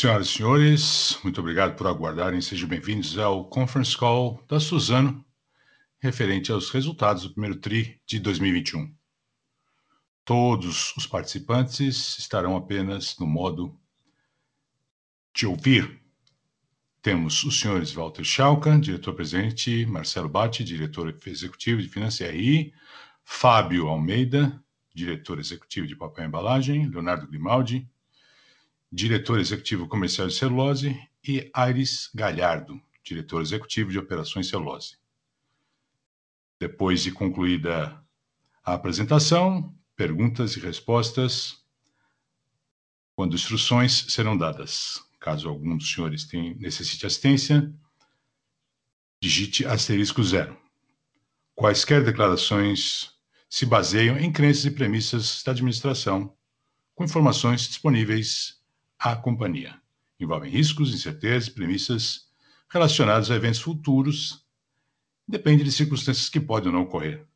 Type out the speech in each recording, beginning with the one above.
Senhoras e senhores, muito obrigado por aguardarem. Sejam bem-vindos ao conference call da Suzano, referente aos resultados do primeiro TRI de 2021. Todos os participantes estarão apenas no modo de ouvir. Temos os senhores Walter Schalka, diretor-presidente, Marcelo Batti, diretor executivo de Finanças e RI, Fábio Almeida, diretor executivo de Papel e Embalagem, Leonardo Grimaldi, diretor executivo comercial de celulose, e Aires Galhardo, diretor executivo de operações celulose. Depois de concluída a apresentação, perguntas e respostas, quando instruções serão dadas. Caso algum dos senhores tenha, necessite assistência, digite asterisco zero. Quaisquer declarações se baseiam em crenças e premissas da administração, com informações disponíveis à companhia. Envolvem riscos, incertezas premissas relacionados a eventos futuros, depende de circunstâncias que podem ou não ocorrer.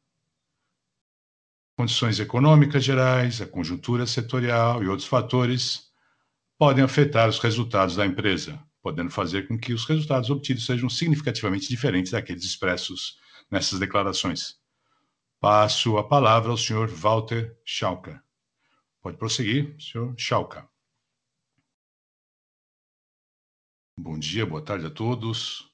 Condições econômicas gerais, a conjuntura setorial e outros fatores podem afetar os resultados da empresa, podendo fazer com que os resultados obtidos sejam significativamente diferentes daqueles expressos nessas declarações. Passo a palavra ao senhor Walter Schalka. Pode prosseguir, senhor Schalka. Bom dia, boa tarde a todos.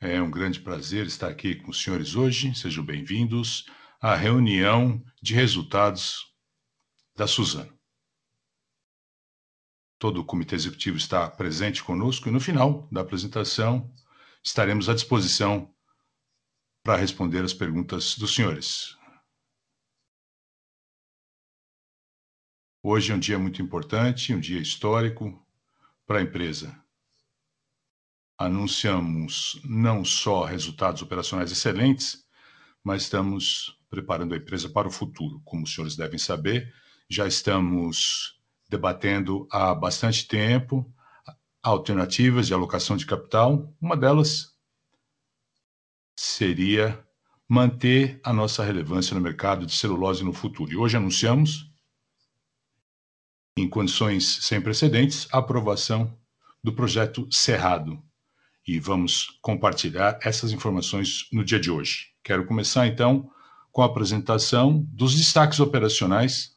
É um grande prazer estar aqui com os senhores hoje. Sejam bem-vindos à reunião de resultados da Suzano. Todo o comitê executivo está presente conosco e no final da apresentação estaremos à disposição para responder as perguntas dos senhores. Hoje é um dia muito importante, um dia histórico para a empresa anunciamos não só resultados operacionais excelentes, mas estamos preparando a empresa para o futuro. Como os senhores devem saber, já estamos debatendo há bastante tempo alternativas de alocação de capital. Uma delas seria manter a nossa relevância no mercado de celulose no futuro. E hoje anunciamos, em condições sem precedentes, a aprovação do projeto Cerrado, e vamos compartilhar essas informações no dia de hoje. Quero começar então com a apresentação dos destaques operacionais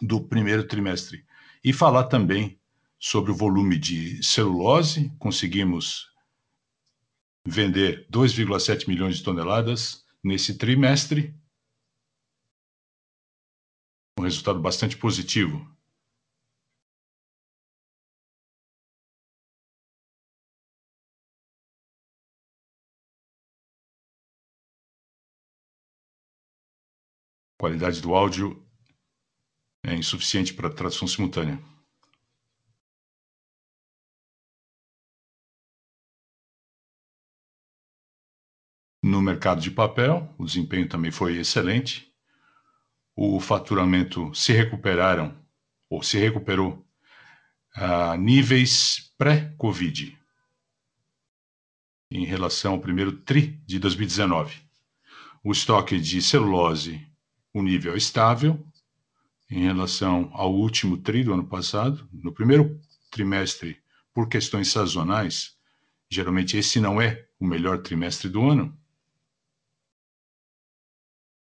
do primeiro trimestre e falar também sobre o volume de celulose. Conseguimos vender 2,7 milhões de toneladas nesse trimestre, um resultado bastante positivo qualidade do áudio é insuficiente para tradução simultânea. No mercado de papel, o desempenho também foi excelente. O faturamento se recuperaram, ou se recuperou, a níveis pré-Covid, em relação ao primeiro TRI de 2019. O estoque de celulose o nível estável em relação ao último tri do ano passado. No primeiro trimestre, por questões sazonais, geralmente esse não é o melhor trimestre do ano.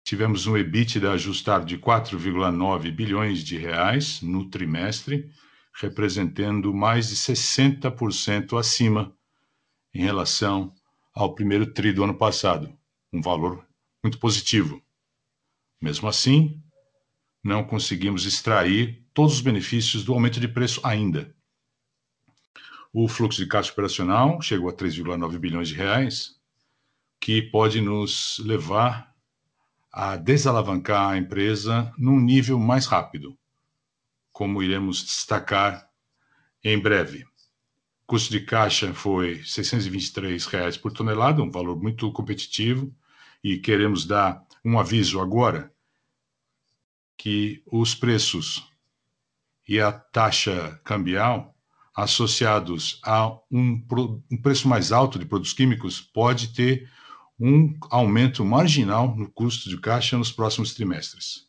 Tivemos um EBITDA ajustado de 4,9 bilhões de reais no trimestre, representando mais de 60% acima em relação ao primeiro tri do ano passado, um valor muito positivo. Mesmo assim, não conseguimos extrair todos os benefícios do aumento de preço ainda. O fluxo de caixa operacional chegou a 3,9 bilhões de reais, que pode nos levar a desalavancar a empresa num nível mais rápido, como iremos destacar em breve. O custo de caixa foi 623 reais por tonelada, um valor muito competitivo, e queremos dar um aviso agora que os preços e a taxa cambial associados a um, um, preço mais alto de produtos químicos pode ter um aumento marginal no custo de caixa nos próximos trimestres.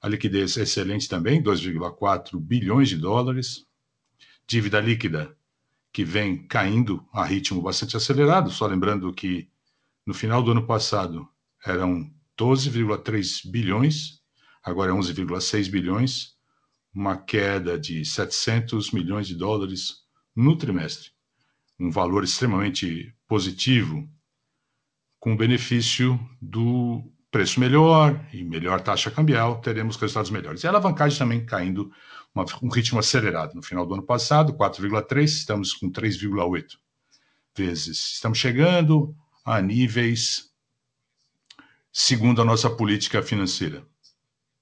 A liquidez é excelente também, 2,4 bilhões de dólares. Dívida líquida, que vem caindo a ritmo bastante acelerado, só lembrando que no final do ano passado eram 12,3 bilhões, agora é 11,6 bilhões, uma queda de 700 milhões de dólares no trimestre. Um valor extremamente positivo, com benefício do preço melhor e melhor taxa cambial, teremos resultados melhores. E a alavancagem também caindo uma, um ritmo acelerado. No final do ano passado, 4,3, estamos com 3,8 vezes. Estamos chegando a níveis segundo a nossa política financeira,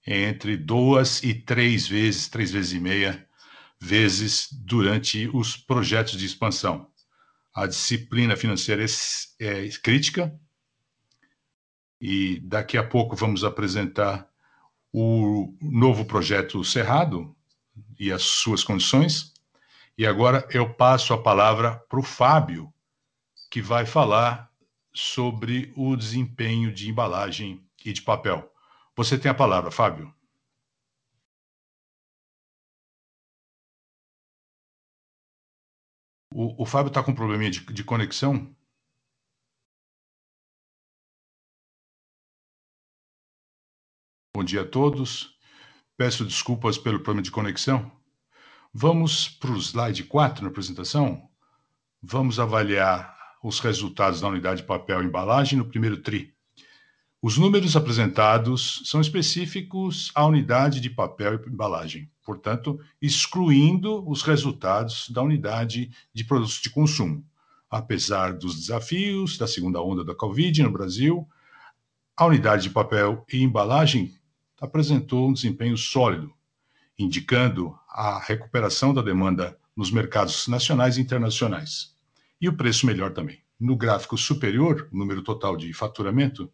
entre duas e três vezes, três vezes e meia vezes durante os projetos de expansão. A disciplina financeira é, é crítica e daqui a pouco vamos apresentar o novo projeto Cerrado e as suas condições. E agora eu passo a palavra para o Fábio, que vai falar sobre o desempenho de embalagem e de papel. Você tem a palavra, Fábio. O, o Fábio está com um probleminha de, de conexão? Bom dia a todos. Peço desculpas pelo problema de conexão. Vamos para o slide 4 na apresentação. Vamos avaliar os resultados da unidade de papel e embalagem no primeiro TRI. Os números apresentados são específicos à unidade de papel e embalagem, portanto, excluindo os resultados da unidade de produtos de consumo. Apesar dos desafios da segunda onda da Covid no Brasil, a unidade de papel e embalagem apresentou um desempenho sólido, indicando a recuperação da demanda nos mercados nacionais e internacionais e o preço melhor também. No gráfico superior, o número total de faturamento,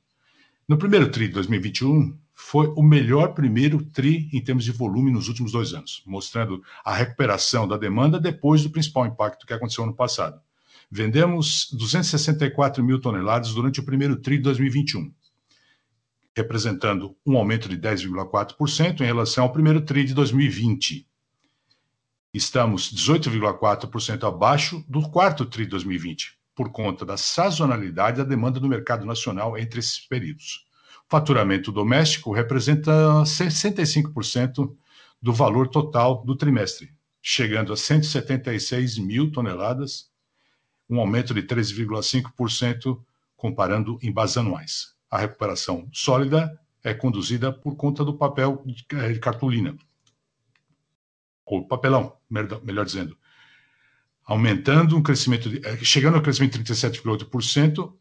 no primeiro TRI de 2021, foi o melhor primeiro TRI em termos de volume nos últimos dois anos, mostrando a recuperação da demanda depois do principal impacto que aconteceu ano passado. Vendemos 264 mil toneladas durante o primeiro TRI de 2021, representando um aumento de 10,4% em relação ao primeiro TRI de 2020 estamos 18,4% abaixo do quarto TRI 2020, por conta da sazonalidade da demanda do mercado nacional entre esses períodos. O faturamento doméstico representa 65% do valor total do trimestre, chegando a 176 mil toneladas, um aumento de 13,5% comparando em bases anuais. A recuperação sólida é conduzida por conta do papel de cartolina, ou papelão, melhor dizendo, aumentando um crescimento, eh, chegando ao crescimento de 37,8%,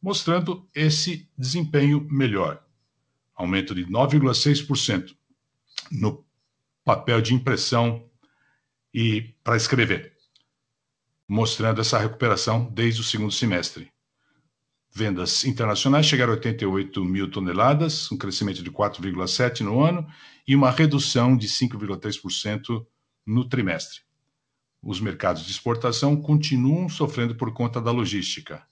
mostrando esse desempenho melhor. Aumento de 9,6% no papel de impressão e para escrever, mostrando essa recuperação desde o segundo semestre. Vendas internacionais chegaram a 88 mil toneladas, um crescimento de 4,7% no ano e uma redução de 5,3% no trimestre. Os mercados de exportação continuam sofrendo por conta da logística.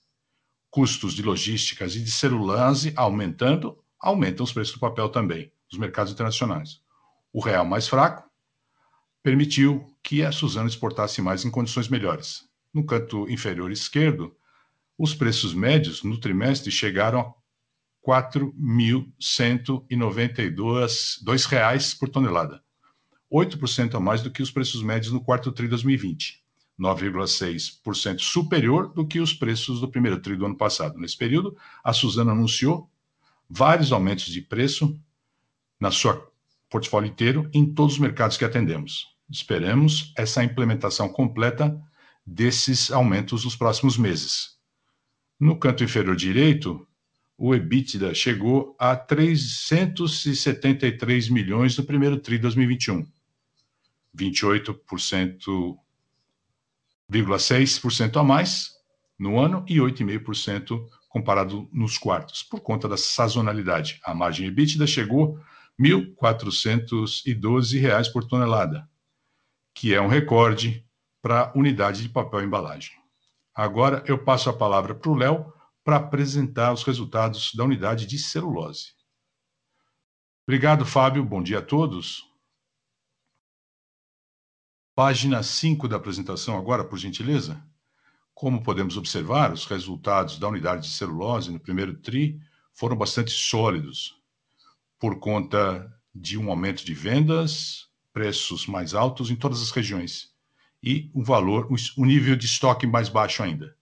Custos de logísticas e de celulose aumentando, aumentam os preços do papel também, nos mercados internacionais. O real mais fraco permitiu que a Suzano exportasse mais em condições melhores. No canto inferior esquerdo, os preços médios no trimestre chegaram a 4.192 reais por tonelada, 8% a mais do que os preços médios no quarto TRI 2020, 9,6% superior do que os preços do primeiro TRI do ano passado. Nesse período, a Suzano anunciou vários aumentos de preço na sua portfólio inteiro em todos os mercados que atendemos. Esperamos essa implementação completa desses aumentos nos próximos meses. No canto inferior direito, o EBITDA chegou a 373 milhões no primeiro TRI 2021, 28,6% a mais no ano e 8,5% comparado nos quartos, por conta da sazonalidade. A margem EBITDA chegou R$ 1.412 por tonelada, que é um recorde para unidade de papel embalagem. Agora eu passo a palavra para o Léo para apresentar os resultados da unidade de celulose. Obrigado, Fábio. Bom dia a todos. Página 5 da apresentação, agora, por gentileza. Como podemos observar, os resultados da unidade de celulose no primeiro TRI foram bastante sólidos, por conta de um aumento de vendas, preços mais altos em todas as regiões e o valor, o nível de estoque mais baixo ainda.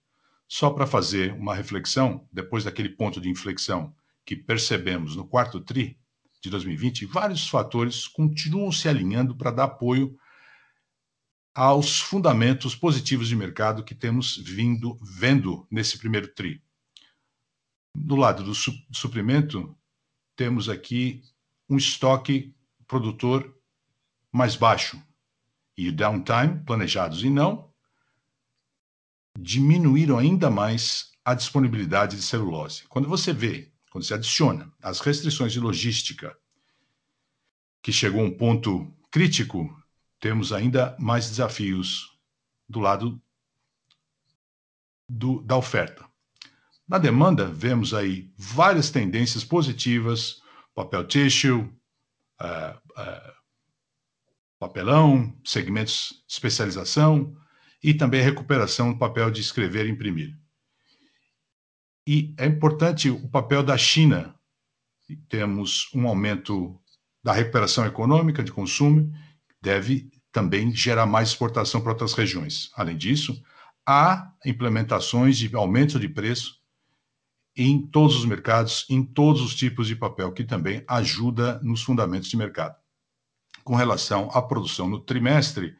Só para fazer uma reflexão, depois daquele ponto de inflexão que percebemos no quarto TRI de 2020, vários fatores continuam se alinhando para dar apoio aos fundamentos positivos de mercado que temos vindo vendo nesse primeiro TRI. Do lado do su suprimento, temos aqui um estoque produtor mais baixo e o downtime, planejados e não, diminuíram ainda mais a disponibilidade de celulose. Quando você vê, quando você adiciona as restrições de logística, que chegou a um ponto crítico, temos ainda mais desafios do lado do, da oferta. Na demanda, vemos aí várias tendências positivas, papel tissue, uh, uh, papelão, segmentos de especialização e também recuperação do papel de escrever e imprimir. E é importante o papel da China. Temos um aumento da recuperação econômica de consumo, deve também gerar mais exportação para outras regiões. Além disso, há implementações de aumento de preço em todos os mercados, em todos os tipos de papel, que também ajuda nos fundamentos de mercado. Com relação à produção no trimestre,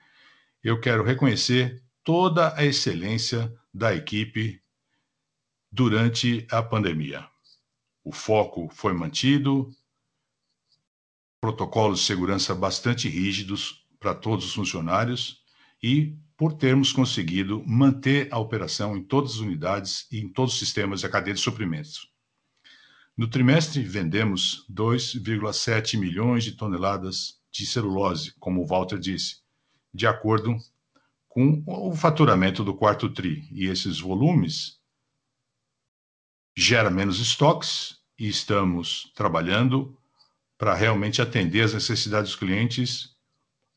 eu quero reconhecer toda a excelência da equipe durante a pandemia. O foco foi mantido, protocolos de segurança bastante rígidos para todos os funcionários e por termos conseguido manter a operação em todas as unidades e em todos os sistemas da cadeia de suprimentos. No trimestre, vendemos 2,7 milhões de toneladas de celulose, como o Walter disse, de acordo com o faturamento do quarto TRI. E esses volumes geram menos estoques e estamos trabalhando para realmente atender as necessidades dos clientes,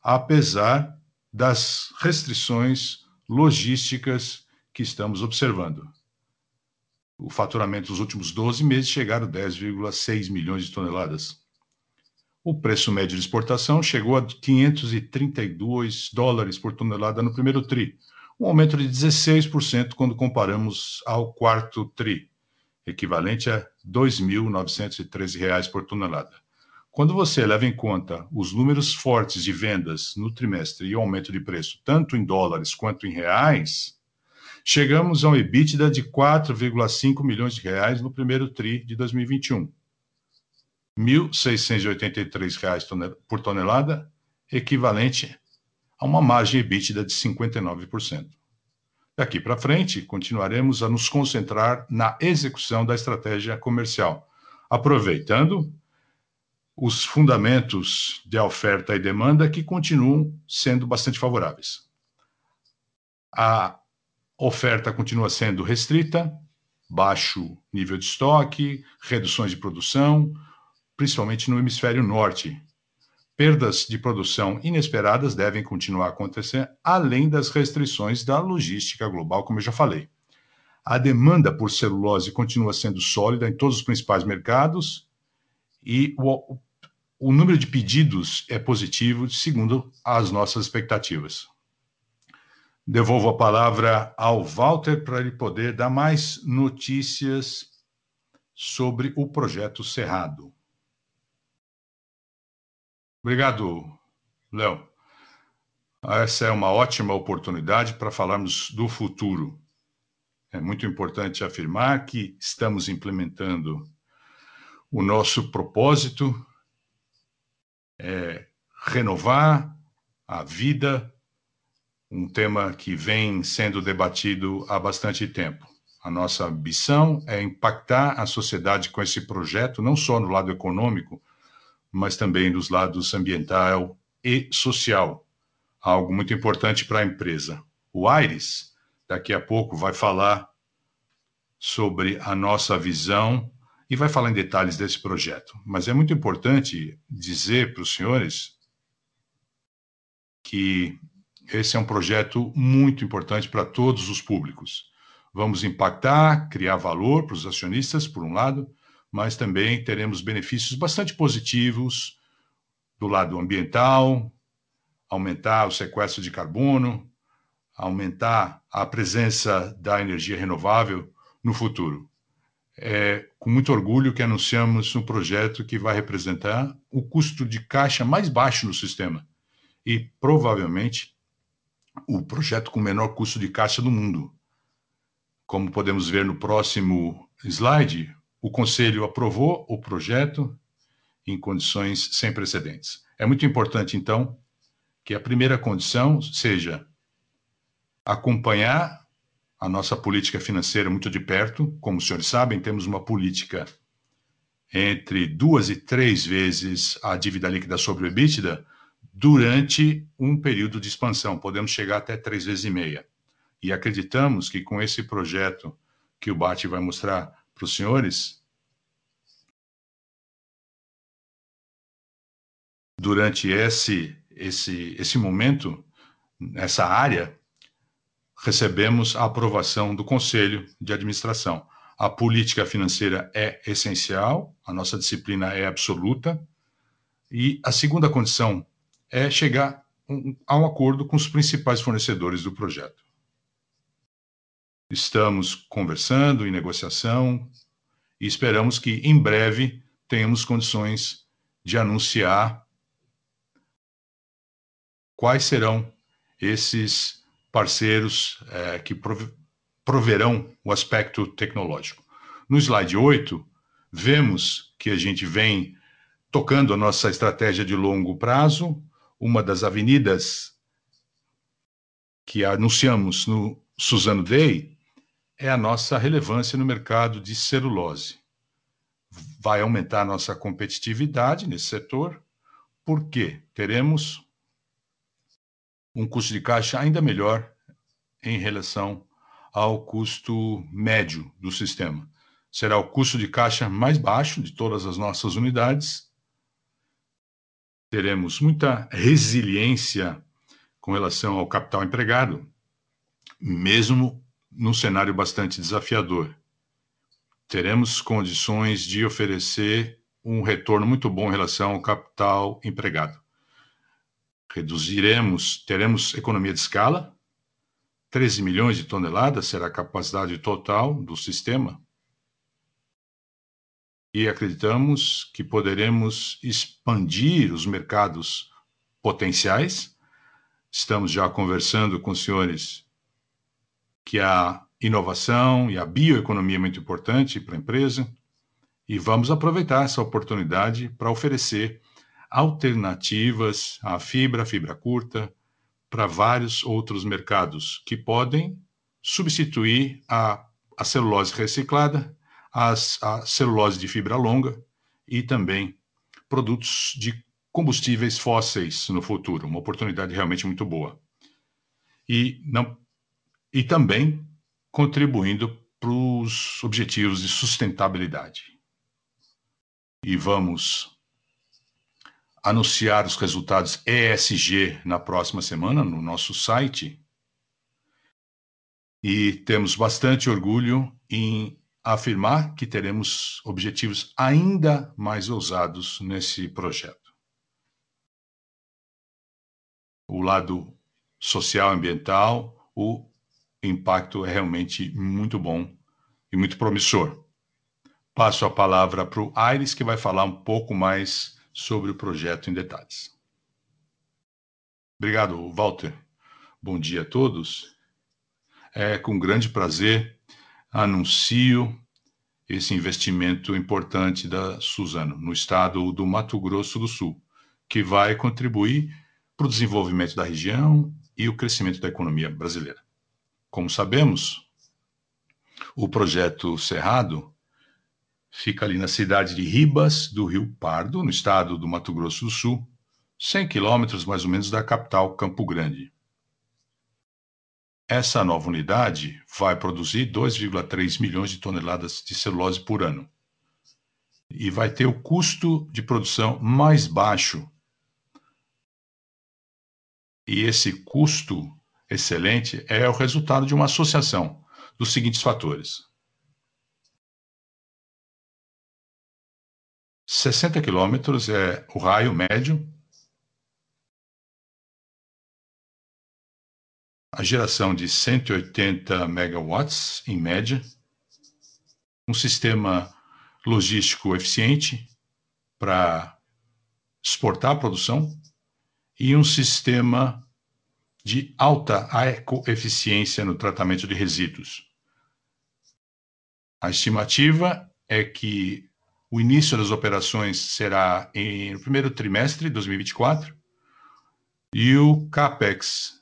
apesar das restrições logísticas que estamos observando. O faturamento dos últimos 12 meses chegaram a 10,6 milhões de toneladas. O preço médio de exportação chegou a 532 dólares por tonelada no primeiro TRI, um aumento de 16% quando comparamos ao quarto TRI, equivalente a R$ 2.913 por tonelada. Quando você leva em conta os números fortes de vendas no trimestre e o aumento de preço, tanto em dólares quanto em reais, chegamos a um EBITDA de 4,5 milhões de reais no primeiro TRI de 2021. R$ 1.683 por tonelada, equivalente a uma margem EBITDA de 59%. Daqui para frente, continuaremos a nos concentrar na execução da estratégia comercial, aproveitando os fundamentos de oferta e demanda que continuam sendo bastante favoráveis. A oferta continua sendo restrita, baixo nível de estoque, reduções de produção, principalmente no hemisfério norte. Perdas de produção inesperadas devem continuar a acontecer, além das restrições da logística global, como eu já falei. A demanda por celulose continua sendo sólida em todos os principais mercados e o o número de pedidos é positivo, segundo as nossas expectativas. Devolvo a palavra ao Walter para ele poder dar mais notícias sobre o projeto Cerrado. Obrigado, Léo. Essa é uma ótima oportunidade para falarmos do futuro. É muito importante afirmar que estamos implementando o nosso propósito é, renovar a vida, um tema que vem sendo debatido há bastante tempo. A nossa ambição é impactar a sociedade com esse projeto, não só no lado econômico, mas também nos lados ambiental e social. Algo muito importante para a empresa. O Aires, daqui a pouco, vai falar sobre a nossa visão e vai falar em detalhes desse projeto. Mas é muito importante dizer para os senhores que esse é um projeto muito importante para todos os públicos. Vamos impactar, criar valor para os acionistas, por um lado, mas também teremos benefícios bastante positivos do lado ambiental, aumentar o sequestro de carbono, aumentar a presença da energia renovável no futuro. É com muito orgulho que anunciamos um projeto que vai representar o custo de caixa mais baixo no sistema e provavelmente o projeto com menor custo de caixa do mundo. Como podemos ver no próximo slide, o Conselho aprovou o projeto em condições sem precedentes. É muito importante, então, que a primeira condição seja acompanhar a nossa política financeira muito de perto. Como os senhores sabem, temos uma política entre duas e três vezes a dívida líquida sobre o EBITDA durante um período de expansão. Podemos chegar até três vezes e meia. E acreditamos que com esse projeto que o Bate vai mostrar para os senhores, durante esse, esse, esse momento, essa área, recebemos a aprovação do Conselho de Administração. A política financeira é essencial, a nossa disciplina é absoluta, e a segunda condição é chegar a um acordo com os principais fornecedores do projeto. Estamos conversando em negociação e esperamos que em breve tenhamos condições de anunciar quais serão esses parceiros é, que proverão o aspecto tecnológico. No slide 8, vemos que a gente vem tocando a nossa estratégia de longo prazo, uma das avenidas que anunciamos no Suzano Day é a nossa relevância no mercado de celulose. Vai aumentar a nossa competitividade nesse setor, porque teremos um custo de caixa ainda melhor em relação ao custo médio do sistema. Será o custo de caixa mais baixo de todas as nossas unidades teremos muita resiliência com relação ao capital empregado, mesmo num cenário bastante desafiador. Teremos condições de oferecer um retorno muito bom em relação ao capital empregado. Reduziremos, teremos economia de escala, 13 milhões de toneladas será a capacidade total do sistema, e acreditamos que poderemos expandir os mercados potenciais. Estamos já conversando com os senhores que a inovação e a bioeconomia é muito importante para a empresa. E vamos aproveitar essa oportunidade para oferecer alternativas à fibra, fibra curta, para vários outros mercados que podem substituir a, a celulose reciclada as, a celulose de fibra longa e também produtos de combustíveis fósseis no futuro, uma oportunidade realmente muito boa. E, não, e também contribuindo para os objetivos de sustentabilidade. E vamos anunciar os resultados ESG na próxima semana no nosso site. E temos bastante orgulho em afirmar que teremos objetivos ainda mais ousados nesse projeto. O lado social ambiental, o impacto é realmente muito bom e muito promissor. Passo a palavra para o Aires, que vai falar um pouco mais sobre o projeto em detalhes. Obrigado, Walter. Bom dia a todos. É com grande prazer anuncio esse investimento importante da Suzano no estado do Mato Grosso do Sul, que vai contribuir para o desenvolvimento da região e o crescimento da economia brasileira. Como sabemos, o projeto Cerrado fica ali na cidade de Ribas do Rio Pardo, no estado do Mato Grosso do Sul, 100 quilômetros mais ou menos da capital Campo Grande. Essa nova unidade vai produzir 2,3 milhões de toneladas de celulose por ano. E vai ter o custo de produção mais baixo E esse custo excelente é o resultado de uma associação dos seguintes fatores: 60 quilômetros é o raio médio, a geração de 180 megawatts, em média, um sistema logístico eficiente para exportar a produção. E um sistema de alta ecoeficiência no tratamento de resíduos. A estimativa é que o início das operações será em, no primeiro trimestre de 2024 e o CAPEX,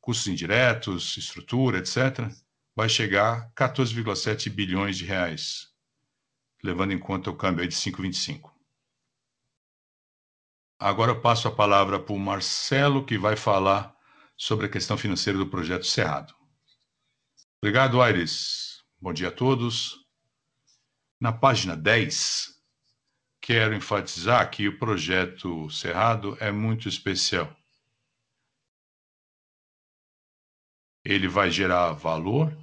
custos indiretos, estrutura, etc., vai chegar a 14,7 bilhões de reais, levando em conta o câmbio de 5,25. Agora eu passo a palavra para o Marcelo, que vai falar sobre a questão financeira do projeto Cerrado. Obrigado, Aires. Bom dia a todos. Na página 10, quero enfatizar que o projeto Cerrado é muito especial. Ele vai gerar valor,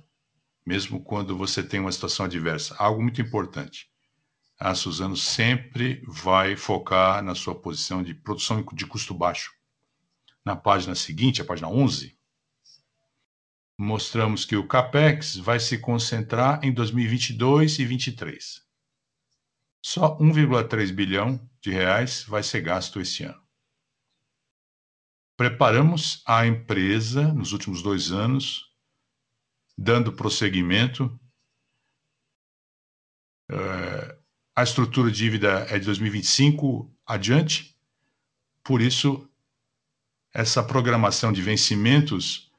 mesmo quando você tem uma situação adversa. Algo muito importante. A Suzano sempre vai focar na sua posição de produção de custo baixo na página seguinte, a página 11, mostramos que o CAPEX vai se concentrar em 2022 e 2023. Só 1,3 bilhão de reais vai ser gasto esse ano. Preparamos a empresa nos últimos dois anos, dando prosseguimento. Uh, a estrutura de dívida é de 2025 adiante, por isso essa programação de vencimentos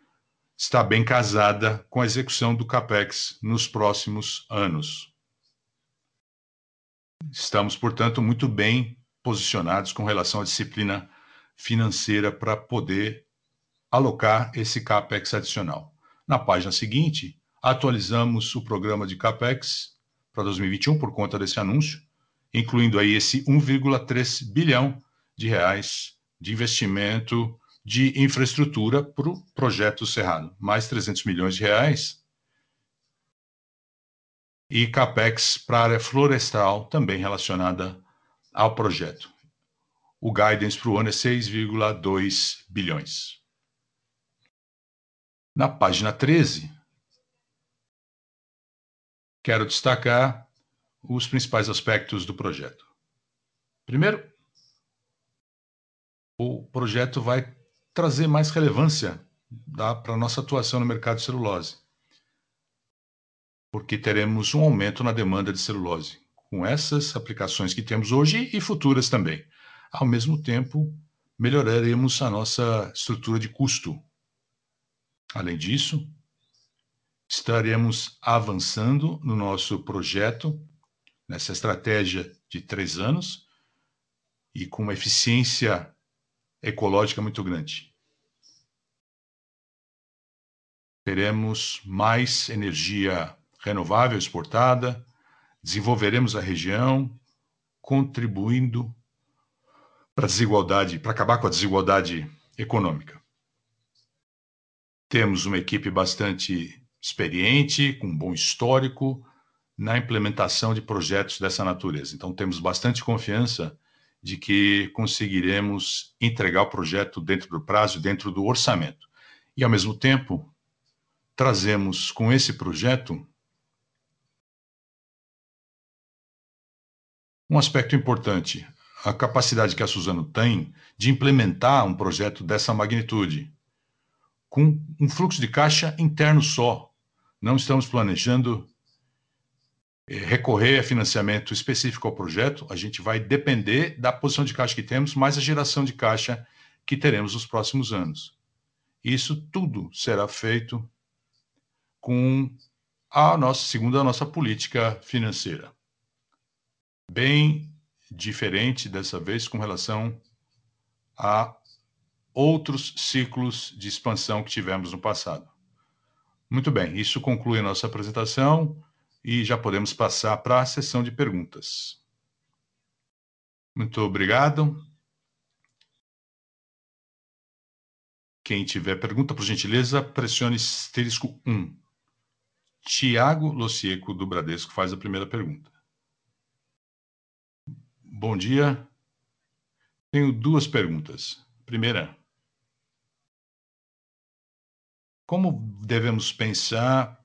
está bem casada com a execução do CAPEX nos próximos anos. Estamos, portanto, muito bem posicionados com relação à disciplina financeira para poder alocar esse CAPEX adicional. Na página seguinte, atualizamos o programa de CAPEX para 2021 por conta desse anúncio, incluindo aí esse 1,3 bilhão de reais de investimento de infraestrutura para o projeto Cerrado, mais 300 milhões de reais. E capex para a área florestal, também relacionada ao projeto. O guidance para o ano é 6,2 bilhões. Na página 13, quero destacar os principais aspectos do projeto. Primeiro, o projeto vai trazer mais relevância para a nossa atuação no mercado de celulose. Porque teremos um aumento na demanda de celulose, com essas aplicações que temos hoje e futuras também. Ao mesmo tempo, melhoraremos a nossa estrutura de custo. Além disso, estaremos avançando no nosso projeto, nessa estratégia de três anos, e com uma eficiência ecológica muito grande. Teremos mais energia renovável exportada, desenvolveremos a região, contribuindo para a desigualdade, para acabar com a desigualdade econômica. Temos uma equipe bastante experiente, com um bom histórico na implementação de projetos dessa natureza. Então, temos bastante confiança de que conseguiremos entregar o projeto dentro do prazo, dentro do orçamento. E, ao mesmo tempo, trazemos com esse projeto um aspecto importante, a capacidade que a Suzano tem de implementar um projeto dessa magnitude, com um fluxo de caixa interno só. Não estamos planejando recorrer a financiamento específico ao projeto, a gente vai depender da posição de caixa que temos, mais a geração de caixa que teremos nos próximos anos. Isso tudo será feito com a nossa, segundo a nossa política financeira. Bem diferente dessa vez com relação a outros ciclos de expansão que tivemos no passado. Muito bem, isso conclui a nossa apresentação e já podemos passar para a sessão de perguntas. Muito obrigado. Quem tiver pergunta, por gentileza, pressione asterisco 1. Tiago Locieco, do Bradesco, faz a primeira pergunta. Bom dia. Tenho duas perguntas. Primeira, como devemos pensar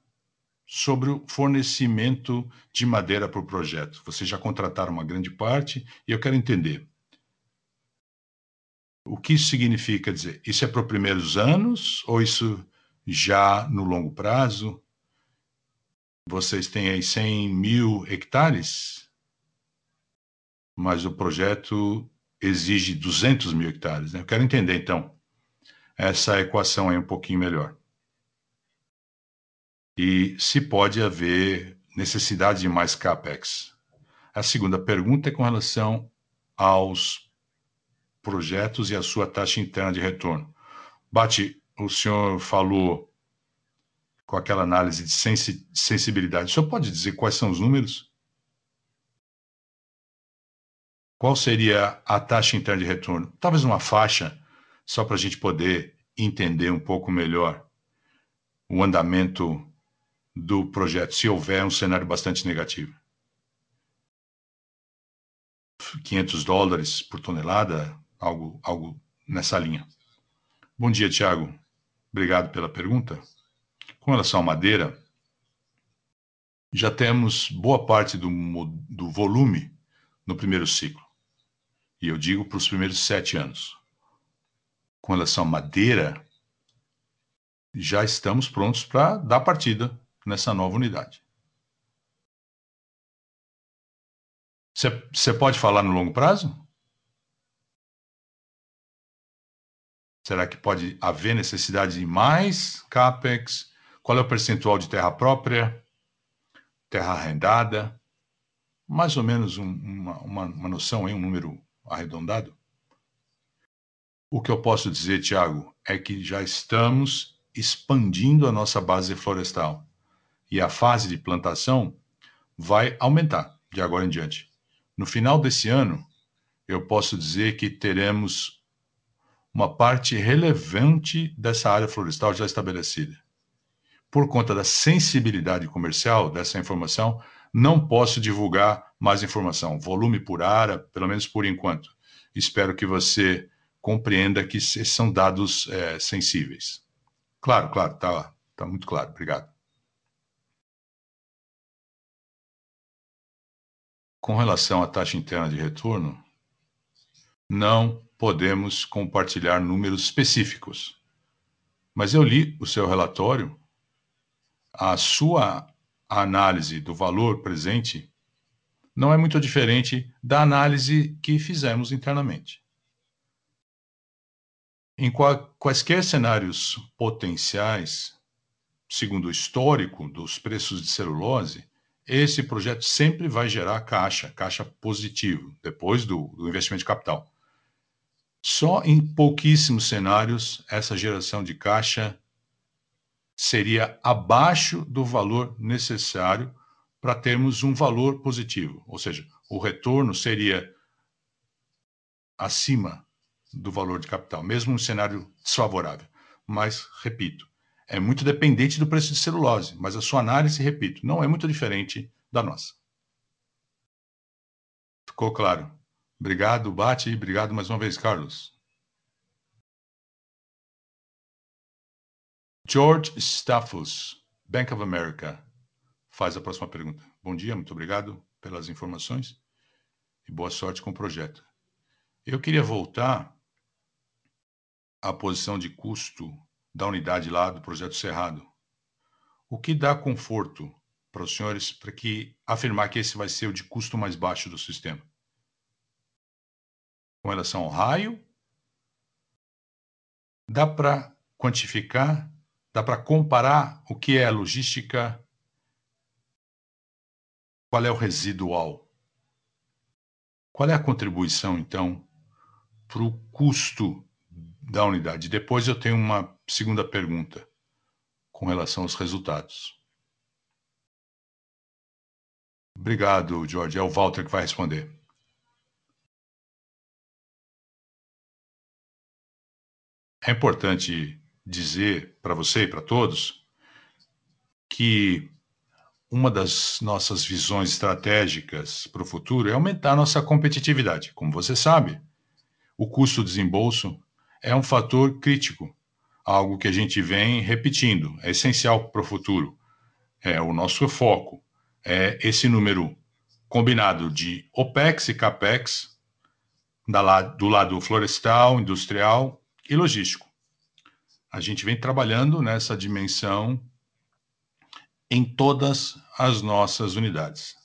sobre o fornecimento de madeira para o projeto? Vocês já contrataram uma grande parte e eu quero entender. O que isso significa dizer? Isso é para os primeiros anos ou isso já no longo prazo? Vocês têm aí 100 mil hectares, mas o projeto exige 200 mil hectares. Né? Eu quero entender, então, essa equação aí um pouquinho melhor. E se pode haver necessidade de mais CAPEX. A segunda pergunta é com relação aos projetos e a sua taxa interna de retorno. Bate, o senhor falou com aquela análise de sensi sensibilidade. O senhor pode dizer quais são os números? Qual seria a taxa interna de retorno? Talvez uma faixa, só para a gente poder entender um pouco melhor o andamento do projeto, se houver um cenário bastante negativo. 500 dólares por tonelada, algo, algo nessa linha. Bom dia, Tiago. Obrigado pela pergunta. Com relação à madeira, já temos boa parte do, do volume no primeiro ciclo. E eu digo para os primeiros sete anos. Com relação à madeira, já estamos prontos para dar partida nessa nova unidade. Você pode falar no longo prazo? Será que pode haver necessidade de mais CAPEX? Qual é o percentual de terra própria, terra arrendada? Mais ou menos um, uma, uma, uma noção, hein? um número arredondado? O que eu posso dizer, Tiago, é que já estamos expandindo a nossa base florestal e a fase de plantação vai aumentar de agora em diante. No final desse ano, eu posso dizer que teremos uma parte relevante dessa área florestal já estabelecida. Por conta da sensibilidade comercial dessa informação, não posso divulgar mais informação, volume por área, pelo menos por enquanto. Espero que você compreenda que são dados é, sensíveis. Claro, claro, está tá muito claro. Obrigado. Com relação à taxa interna de retorno, não podemos compartilhar números específicos. Mas eu li o seu relatório, a sua análise do valor presente não é muito diferente da análise que fizemos internamente. Em quaisquer cenários potenciais, segundo o histórico dos preços de celulose, esse projeto sempre vai gerar caixa, caixa positivo, depois do, do investimento de capital. Só em pouquíssimos cenários essa geração de caixa seria abaixo do valor necessário para termos um valor positivo, ou seja, o retorno seria acima do valor de capital, mesmo um cenário desfavorável. Mas, repito, é muito dependente do preço de celulose, mas a sua análise, repito, não é muito diferente da nossa. Ficou claro? Obrigado, Bate, obrigado mais uma vez, Carlos. George Staffos, Bank of America, faz a próxima pergunta. Bom dia, muito obrigado pelas informações e boa sorte com o projeto. Eu queria voltar à posição de custo da unidade lá do projeto Cerrado. O que dá conforto para os senhores para que afirmar que esse vai ser o de custo mais baixo do sistema? Com relação ao raio, dá para quantificar, dá para comparar o que é a logística, qual é o residual, qual é a contribuição, então, para o custo da unidade. Depois eu tenho uma segunda pergunta com relação aos resultados. Obrigado, Jorge. É o Walter que vai responder. é importante dizer para você e para todos que uma das nossas visões estratégicas para o futuro é aumentar nossa competitividade. Como você sabe, o custo de desembolso é um fator crítico, algo que a gente vem repetindo, é essencial para o futuro. É o nosso foco, é esse número combinado de OPEX e CAPEX, do lado florestal, industrial e logístico. A gente vem trabalhando nessa dimensão em todas as nossas unidades.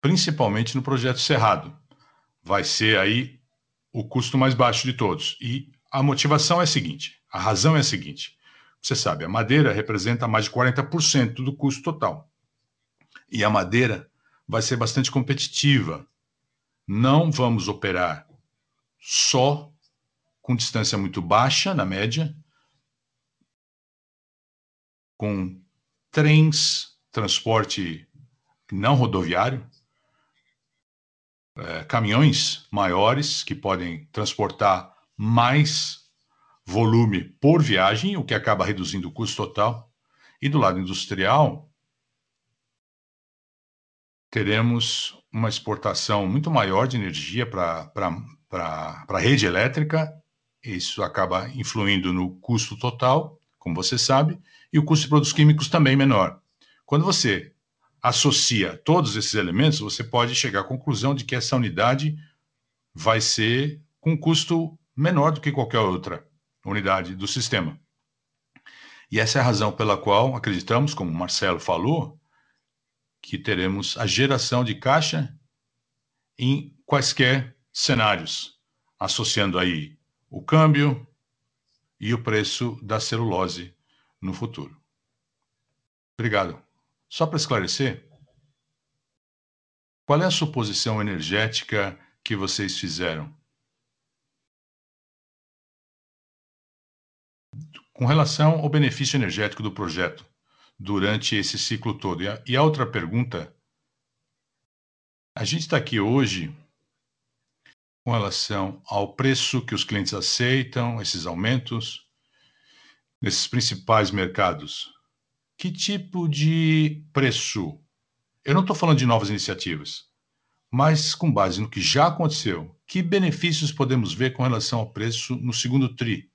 Principalmente no projeto Cerrado. Vai ser aí o custo mais baixo de todos. E a motivação é a seguinte: a razão é a seguinte. Você sabe, a madeira representa mais de 40% do custo total. E a madeira vai ser bastante competitiva. Não vamos operar só com distância muito baixa, na média, com trens, transporte não rodoviário, é, caminhões maiores que podem transportar mais volume por viagem, o que acaba reduzindo o custo total. E do lado industrial, teremos uma exportação muito maior de energia para a rede elétrica. Isso acaba influindo no custo total, como você sabe, e o custo de produtos químicos também menor. Quando você associa todos esses elementos, você pode chegar à conclusão de que essa unidade vai ser com custo menor do que qualquer outra unidade do sistema. E essa é a razão pela qual acreditamos, como o Marcelo falou, que teremos a geração de caixa em quaisquer cenários, associando aí o câmbio e o preço da celulose no futuro. Obrigado. Só para esclarecer, qual é a suposição energética que vocês fizeram? Com relação ao benefício energético do projeto durante esse ciclo todo. E a, outra pergunta: a gente está aqui hoje com relação ao preço que os clientes aceitam, esses aumentos, nesses principais mercados, que tipo de preço? Eu não estou falando de novas iniciativas, mas com base no que já aconteceu, que benefícios podemos ver com relação ao preço no segundo TRI?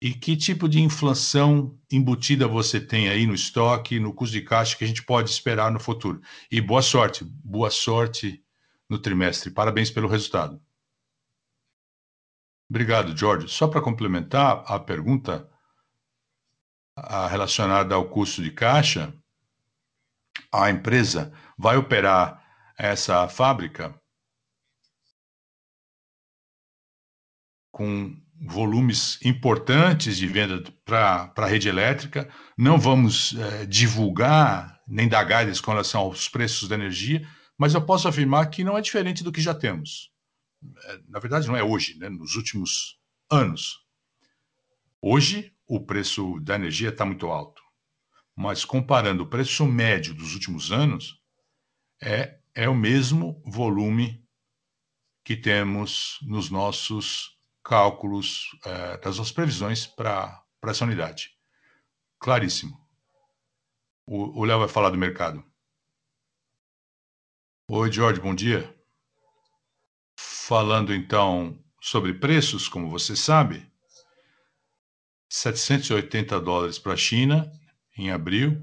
E que tipo de inflação embutida você tem aí no estoque, no custo de caixa que a gente pode esperar no futuro? E boa sorte, boa sorte no trimestre. Parabéns pelo resultado. Obrigado, Jorge. Só para complementar a pergunta, relacionada ao custo de caixa, a empresa vai operar essa fábrica com volumes importantes de venda para a rede elétrica. Não vamos é, divulgar nem dar guidance com relação aos preços da energia, mas eu posso afirmar que não é diferente do que já temos. É, na verdade, não é hoje, né? nos últimos anos. Hoje, o preço da energia está muito alto. Mas comparando o preço médio dos últimos anos, é, é o mesmo volume que temos nos nossos cálculos, é, das nossas previsões para essa unidade. Claríssimo. O Léo vai falar do mercado. Oi, Jorge, bom dia. Falando então sobre preços, como você sabe, 780 dólares para a China em abril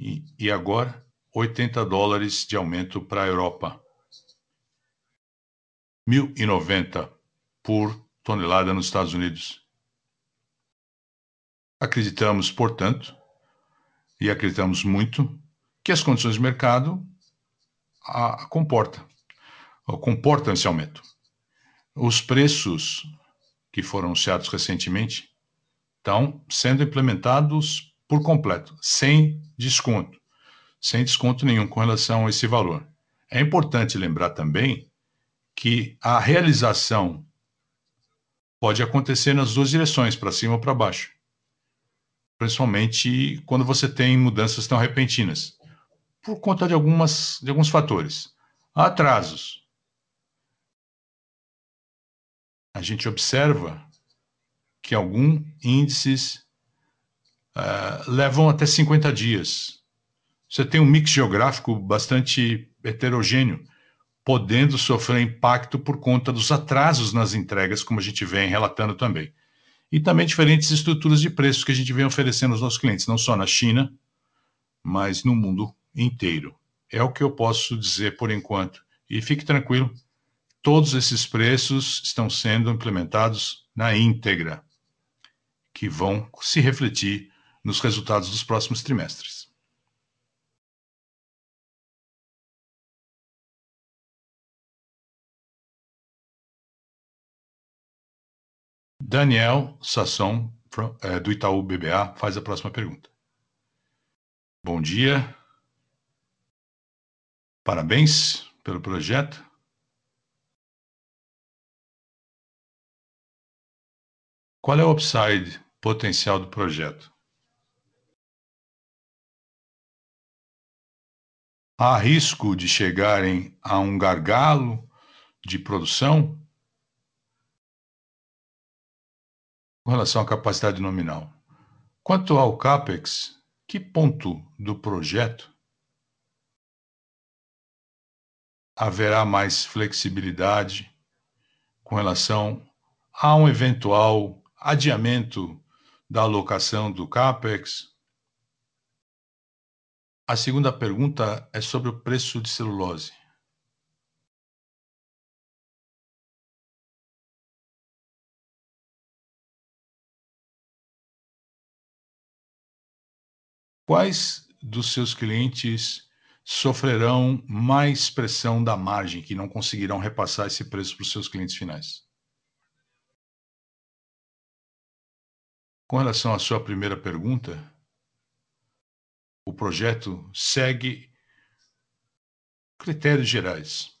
e, e agora 80 dólares de aumento para a Europa. 1.090 por tonelada nos Estados Unidos. Acreditamos, portanto, e acreditamos muito, que as condições de mercado a, a comportam, comportam esse aumento. Os preços que foram anunciados recentemente estão sendo implementados por completo, sem desconto, sem desconto nenhum com relação a esse valor. É importante lembrar também que a realização pode acontecer nas duas direções, para cima ou para baixo, principalmente quando você tem mudanças tão repentinas, por conta de, algumas, de alguns fatores. Atrasos, a gente observa que alguns índices uh, levam até 50 dias. Você tem um mix geográfico bastante heterogêneo, podendo sofrer impacto por conta dos atrasos nas entregas, como a gente vem relatando também. E também diferentes estruturas de preços que a gente vem oferecendo aos nossos clientes, não só na China, mas no mundo inteiro. É o que eu posso dizer por enquanto. E fique tranquilo, todos esses preços estão sendo implementados na íntegra, que vão se refletir nos resultados dos próximos trimestres. Daniel Sasson, é, do Itaú BBA, faz a próxima pergunta. Bom dia. Parabéns pelo projeto. Qual é o upside potencial do projeto? Há risco de chegarem a um gargalo de produção com relação à capacidade nominal. Quanto ao CAPEX, que ponto do projeto haverá mais flexibilidade com relação a um eventual adiamento da alocação do CAPEX? A segunda pergunta é sobre o preço de celulose. Quais dos seus clientes sofrerão mais pressão da margem, que não conseguirão repassar esse preço para os seus clientes finais? Com relação à sua primeira pergunta, o projeto segue critérios gerais.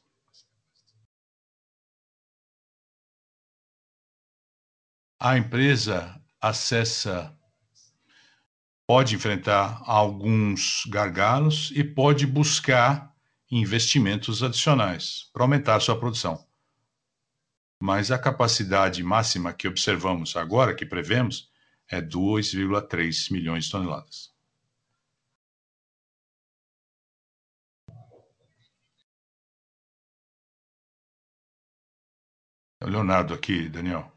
A empresa acessa, pode enfrentar alguns gargalos e pode buscar investimentos adicionais para aumentar sua produção. Mas a capacidade máxima que observamos agora, que prevemos, é 2,3 milhões de toneladas. O Leonardo aqui, Daniel.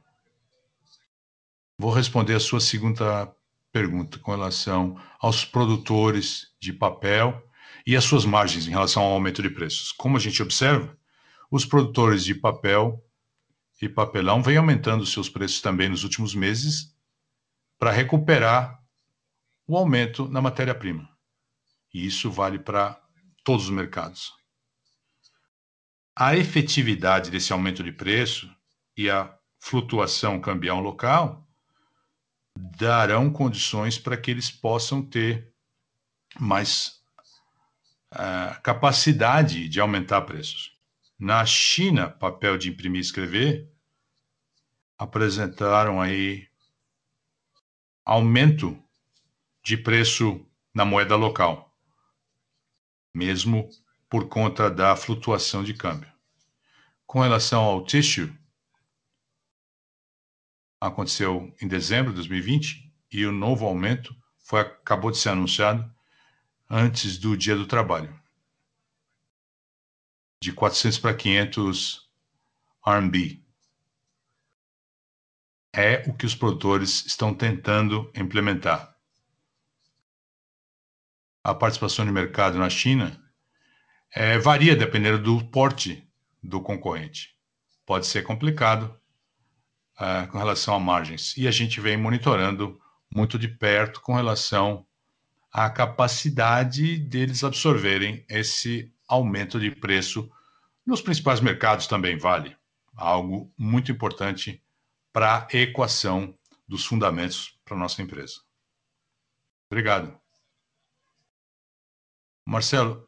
Vou responder a sua segunda pergunta com relação aos produtores de papel e as suas margens em relação ao aumento de preços. Como a gente observa, os produtores de papel e papelão vêm aumentando seus preços também nos últimos meses para recuperar o aumento na matéria-prima. E isso vale para todos os mercados. A efetividade desse aumento de preço e a flutuação cambial local darão condições para que eles possam ter mais uh, capacidade de aumentar preços. Na China, papel de imprimir e escrever apresentaram aí aumento de preço na moeda local, mesmo por conta da flutuação de câmbio. Com relação ao tissue, aconteceu em dezembro de 2020 e o novo aumento foi, acabou de ser anunciado antes do Dia do Trabalho, de 400 para 500 RMB. É o que os produtores estão tentando implementar. A participação de mercado na China é, varia dependendo do porte do concorrente. Pode ser complicado, uh, com relação a margens. E a gente vem monitorando muito de perto com relação à capacidade deles absorverem esse aumento de preço nos principais mercados também vale. Algo muito importante para a equação dos fundamentos para nossa empresa. Obrigado. Marcelo,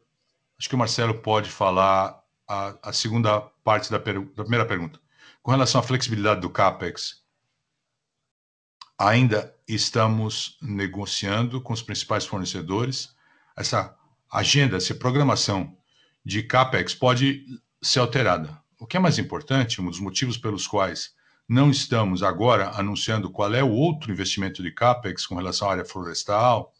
acho que o Marcelo pode falar a, a segunda parte da, da primeira pergunta. Com relação à flexibilidade do CAPEX, ainda estamos negociando com os principais fornecedores. Essa agenda, essa programação de CAPEX pode ser alterada. O que é mais importante, um dos motivos pelos quais não estamos agora anunciando qual é o outro investimento de CapEx com relação à área florestal,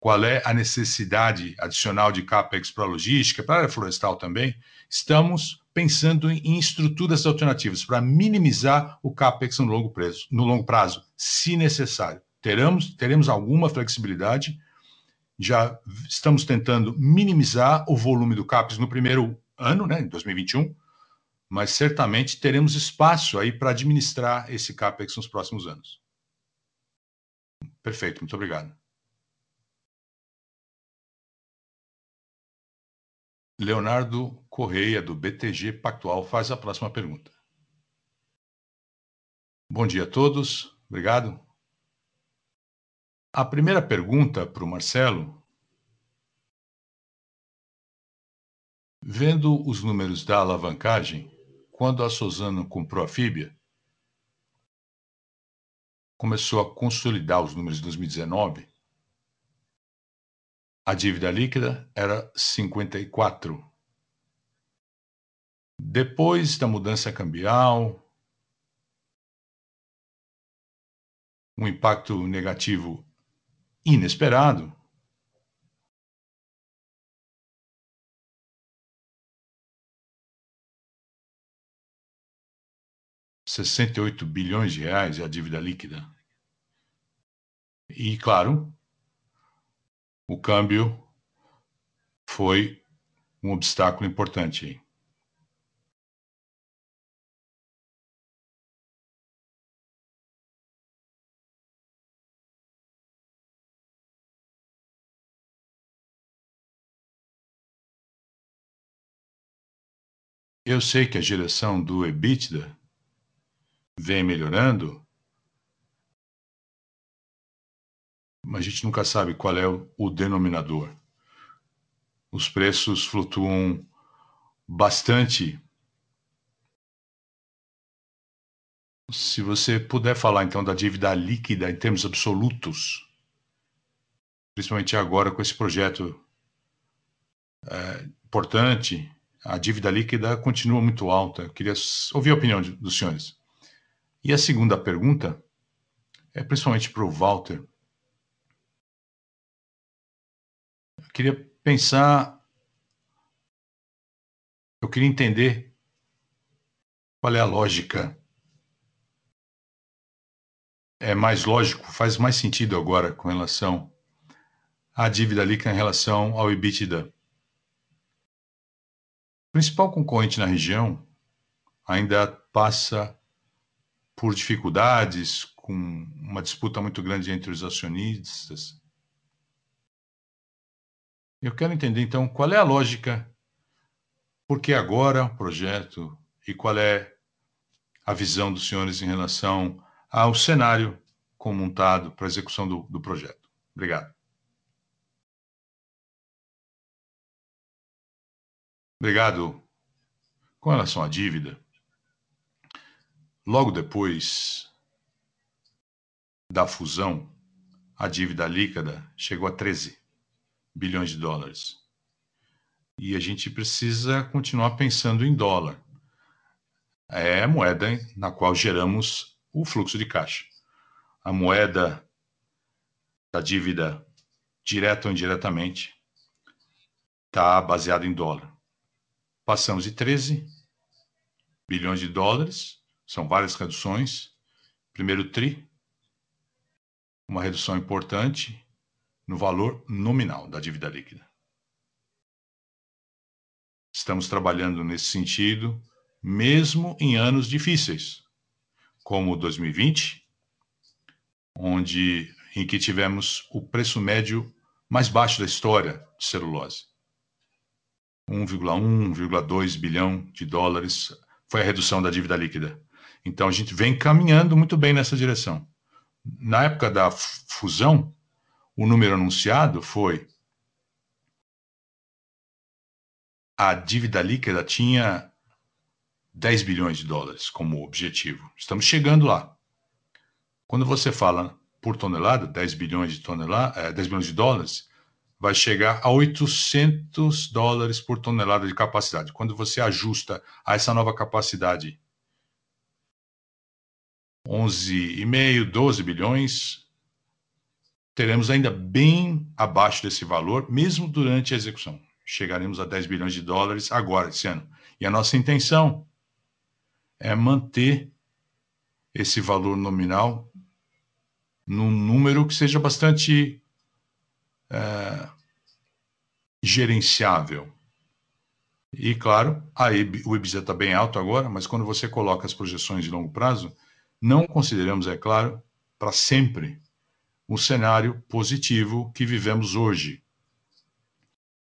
qual é a necessidade adicional de CapEx para logística, para a área florestal também, estamos pensando em estruturas alternativas para minimizar o CapEx no longo prazo, no longo prazo se necessário. Teremos, teremos alguma flexibilidade, já estamos tentando minimizar o volume do CapEx no primeiro ano, né, em 2021, mas certamente teremos espaço aí para administrar esse CapEx nos próximos anos. Perfeito, muito obrigado. Leonardo Correia, do BTG Pactual, faz a próxima pergunta. Bom dia a todos, obrigado. A primeira pergunta para o Marcelo. Vendo os números da alavancagem, quando a Suzano comprou a Fibia, começou a consolidar os números de 2019, a dívida líquida era 54. Depois da mudança cambial, um impacto negativo inesperado, sessenta e oito bilhões de reais é a dívida líquida. E, claro, o câmbio foi um obstáculo importante. Eu sei que a geração do EBITDA vem melhorando, mas a gente nunca sabe qual é o denominador. Os preços flutuam bastante. Se você puder falar então da dívida líquida em termos absolutos, principalmente agora com esse projeto é, importante, a dívida líquida continua muito alta. Eu queria ouvir a opinião de, dos senhores. E a segunda pergunta é principalmente para o Walter. Eu queria pensar, eu queria entender qual é a lógica. É mais lógico, faz mais sentido agora com relação à dívida líquida em relação ao EBITDA. O principal concorrente na região ainda passa por dificuldades, com uma disputa muito grande entre os acionistas. Eu quero entender, então, qual é a lógica, por que agora o projeto e qual é a visão dos senhores em relação ao cenário montado para a execução do, do projeto. Obrigado. Obrigado. Com relação à dívida, logo depois da fusão, a dívida líquida chegou a 13 bilhões de dólares. E a gente precisa continuar pensando em dólar. É a moeda na qual geramos o fluxo de caixa. A moeda da dívida, direta ou indiretamente, está baseada em dólar. Passamos de 13 bilhões de dólares, são várias reduções. Primeiro TRI, uma redução importante, no valor nominal da dívida líquida. Estamos trabalhando nesse sentido, mesmo em anos difíceis, como 2020, onde em que tivemos o preço médio mais baixo da história de celulose. 1,1, 1,2 bilhão de dólares foi a redução da dívida líquida. Então a gente vem caminhando muito bem nessa direção. Na época da fusão, o número anunciado foi a dívida líquida tinha 10 bilhões de dólares como objetivo. Estamos chegando lá. Quando você fala por tonelada, 10 bilhões de tonelada, 10 eh, bilhões de dólares, vai chegar a 800 dólares por tonelada de capacidade. Quando você ajusta a essa nova capacidade 11,5, 12 bilhões, teremos ainda bem abaixo desse valor, mesmo durante a execução. Chegaremos a 10 bilhões de dólares agora, esse ano. E a nossa intenção é manter esse valor nominal num número que seja bastante é, gerenciável. E, claro, a o IBISA está bem alto agora, mas quando você coloca as projeções de longo prazo, não consideramos, é claro, para sempre o cenário positivo que vivemos hoje.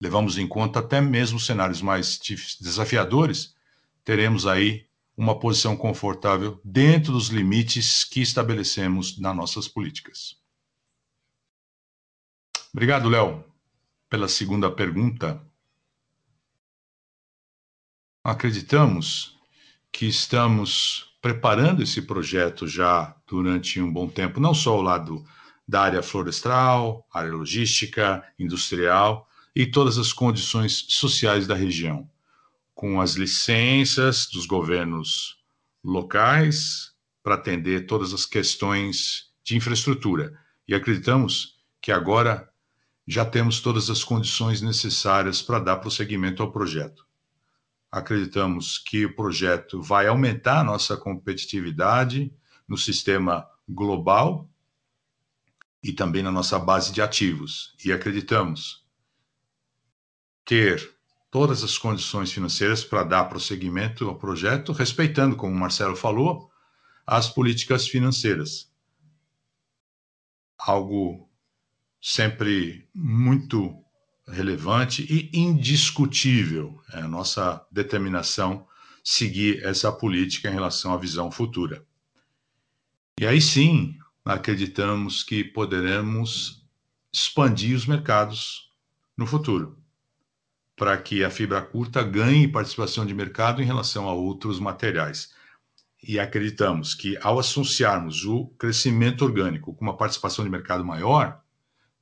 Levamos em conta até mesmo cenários mais desafiadores, teremos aí uma posição confortável dentro dos limites que estabelecemos nas nossas políticas. Obrigado, Léo, pela segunda pergunta. Acreditamos que estamos preparando esse projeto já durante um bom tempo, não só ao lado da área florestal, área logística, industrial e todas as condições sociais da região, com as licenças dos governos locais para atender todas as questões de infraestrutura. E acreditamos que agora já temos todas as condições necessárias para dar prosseguimento ao projeto acreditamos que o projeto vai aumentar a nossa competitividade no sistema global e também na nossa base de ativos. E acreditamos ter todas as condições financeiras para dar prosseguimento ao projeto, respeitando, como o Marcelo falou, as políticas financeiras. Algo sempre muito relevante e indiscutível. É a nossa determinação seguir essa política em relação à visão futura. E aí sim, acreditamos que poderemos expandir os mercados no futuro, para que a fibra curta ganhe participação de mercado em relação a outros materiais. E acreditamos que ao associarmos o crescimento orgânico com uma participação de mercado maior,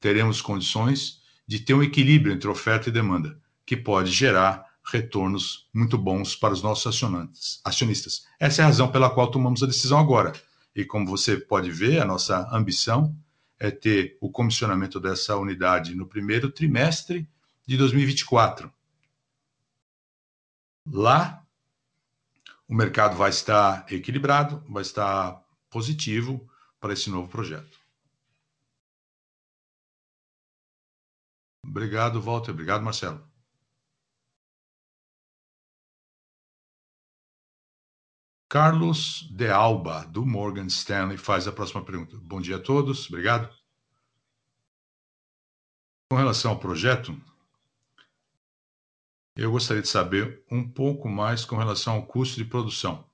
teremos condições de ter um equilíbrio entre oferta e demanda, que pode gerar retornos muito bons para os nossos acionistas. Essa é a razão pela qual tomamos a decisão agora. E como você pode ver, a nossa ambição é ter o comissionamento dessa unidade no primeiro trimestre de 2024. Lá, o mercado vai estar equilibrado, vai estar positivo para esse novo projeto. Obrigado, Walter. Obrigado, Marcelo. Carlos de Alba, do Morgan Stanley, faz a próxima pergunta. Bom dia a todos, obrigado. Com relação ao projeto, eu gostaria de saber um pouco mais com relação ao custo de produção.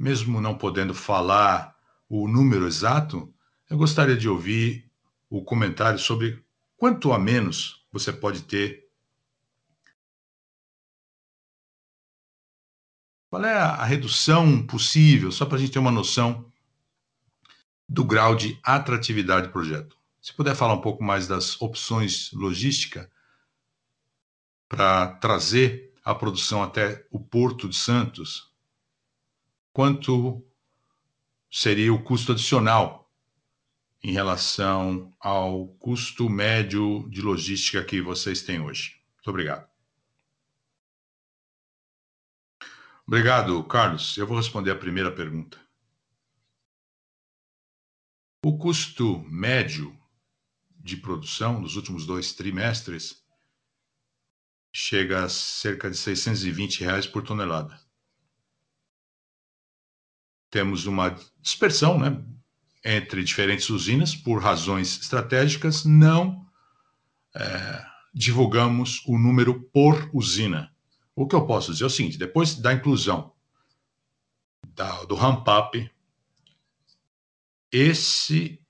Mesmo não podendo falar o número exato, eu gostaria de ouvir o comentário sobre quanto a menos você pode ter. Qual é a redução possível, só para a gente ter uma noção do grau de atratividade do projeto? Se puder falar um pouco mais das opções logística para trazer a produção até o Porto de Santos, quanto seria o custo adicional em relação ao custo médio de logística que vocês têm hoje. Muito obrigado. Obrigado, Carlos. Eu vou responder a primeira pergunta. O custo médio de produção nos últimos dois trimestres chega a cerca de 620 reais por tonelada. Temos uma dispersão, né? Entre diferentes usinas por razões estratégicas, não é, divulgamos o número por usina. O que eu posso dizer é o seguinte: depois da inclusão da, do ramp-up, esse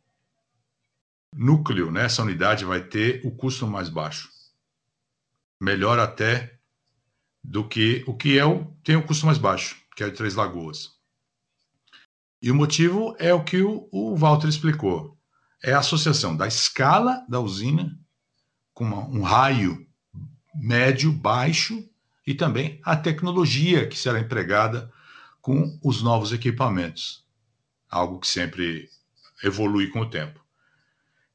núcleo, né, essa unidade vai ter o custo mais baixo. Melhor até do que o que é o, tem o custo mais baixo, que é de Três Lagoas. E o motivo é o que o, o Walter explicou. É a associação da escala da usina com uma, um raio médio, baixo, e também a tecnologia que será empregada com os novos equipamentos, algo que sempre evolui com o tempo.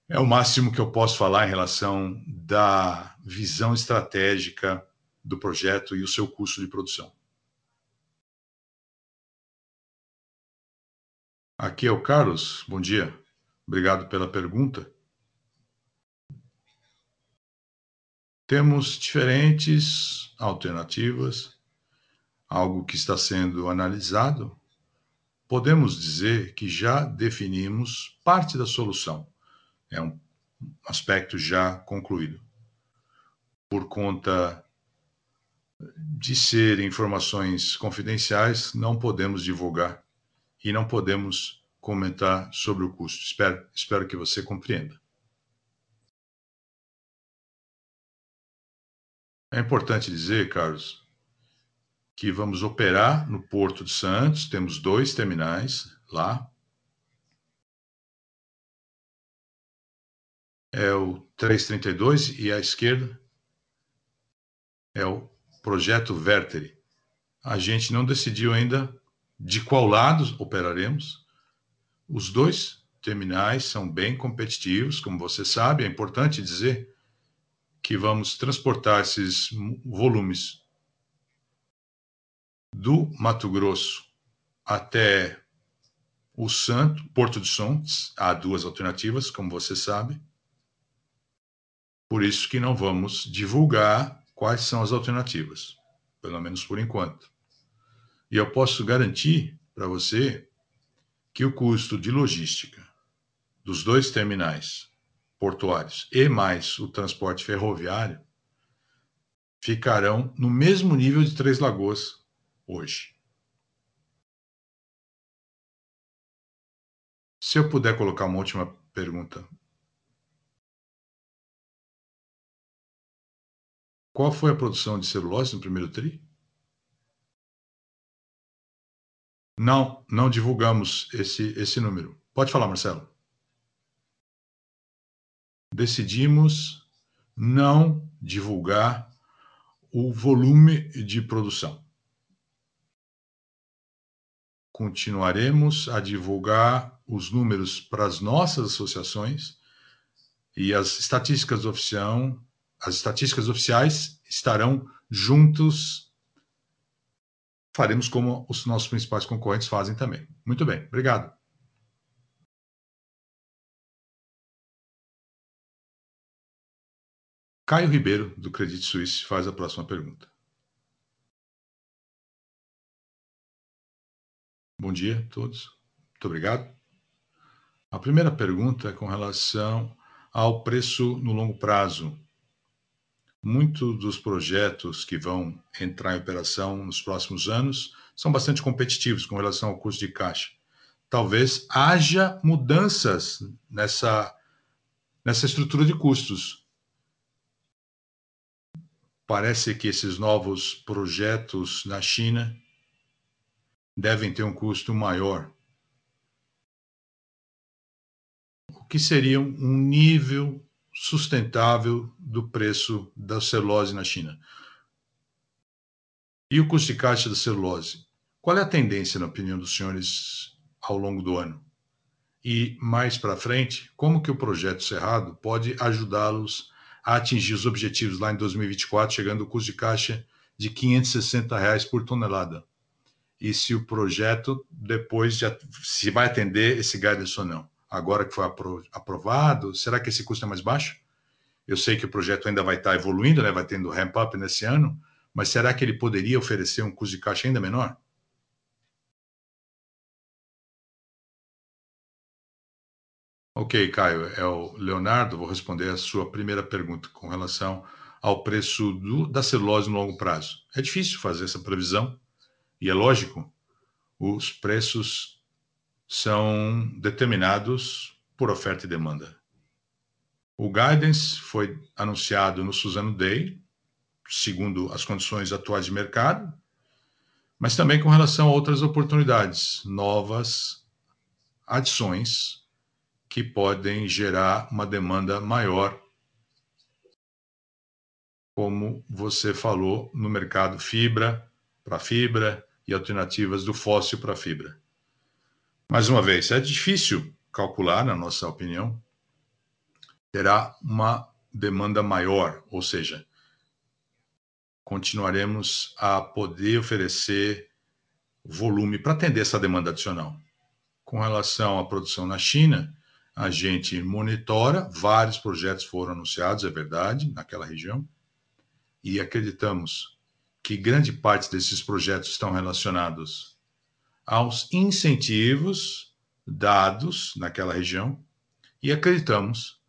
É o máximo que eu posso falar em relação da visão estratégica do projeto e o seu custo de produção. Aqui é o Carlos. Bom dia. Obrigado pela pergunta. Temos diferentes alternativas, algo que está sendo analisado. Podemos dizer que já definimos parte da solução. É um aspecto já concluído. Por conta de ser informações confidenciais, não podemos divulgar e não podemos comentar sobre o custo. Espero, espero que você compreenda. É importante dizer, Carlos, que vamos operar no Porto de Santos, temos dois terminais lá. É o 332 e à esquerda é o projeto Verteri. A gente não decidiu ainda de qual lado operaremos. Os dois terminais são bem competitivos, como você sabe, é importante dizer que vamos transportar esses volumes do Mato Grosso até o Santo, Porto de Santos, há duas alternativas, como você sabe. Por isso que não vamos divulgar quais são as alternativas, pelo menos por enquanto. E eu posso garantir para você que o custo de logística dos dois terminais portuários e mais o transporte ferroviário ficarão no mesmo nível de Três Lagoas hoje. Se eu puder colocar uma última pergunta. Qual foi a produção de celulose no primeiro TRI? Não, não divulgamos esse, esse número. Pode falar, Marcelo. Decidimos não divulgar o volume de produção. Continuaremos a divulgar os números para as nossas associações e as estatísticas as estatísticas oficiais estarão juntos faremos como os nossos principais concorrentes fazem também. Muito bem, obrigado. Caio Ribeiro, do Credit Suisse, faz a próxima pergunta. Bom dia a todos. Muito obrigado. A primeira pergunta é com relação ao preço no longo prazo Muitos dos projetos que vão entrar em operação nos próximos anos são bastante competitivos com relação ao custo de caixa. Talvez haja mudanças nessa, nessa estrutura de custos. Parece que esses novos projetos na China devem ter um custo maior. O que seria um nível sustentável do preço da celulose na China. E o custo de caixa da celulose? Qual é a tendência, na opinião dos senhores, ao longo do ano? E mais para frente, como que o projeto Cerrado pode ajudá-los a atingir os objetivos lá em 2024, chegando ao custo de caixa de 560 reais por tonelada? E se o projeto depois se vai atender esse guidance ou não? Agora que foi aprovado? Será que esse custo é mais baixo? Eu sei que o projeto ainda vai estar evoluindo, né? vai tendo ramp-up nesse ano, mas será que ele poderia oferecer um custo de caixa ainda menor? Ok, Caio, é o Leonardo. Vou responder a sua primeira pergunta com relação ao preço do, da celulose no longo prazo. É difícil fazer essa previsão e é lógico, os preços são determinados por oferta e demanda. O guidance foi anunciado no Suzano Day, segundo as condições atuais de mercado, mas também com relação a outras oportunidades, novas adições que podem gerar uma demanda maior, como você falou, no mercado fibra para fibra, e alternativas do fóssil para fibra. Mais uma vez, é difícil calcular, na nossa opinião, terá uma demanda maior, ou seja, continuaremos a poder oferecer volume para atender essa demanda adicional. Com relação à produção na China, a gente monitora, vários projetos foram anunciados, é verdade, naquela região, e acreditamos que grande parte desses projetos estão relacionados aos incentivos dados naquela região, e acreditamos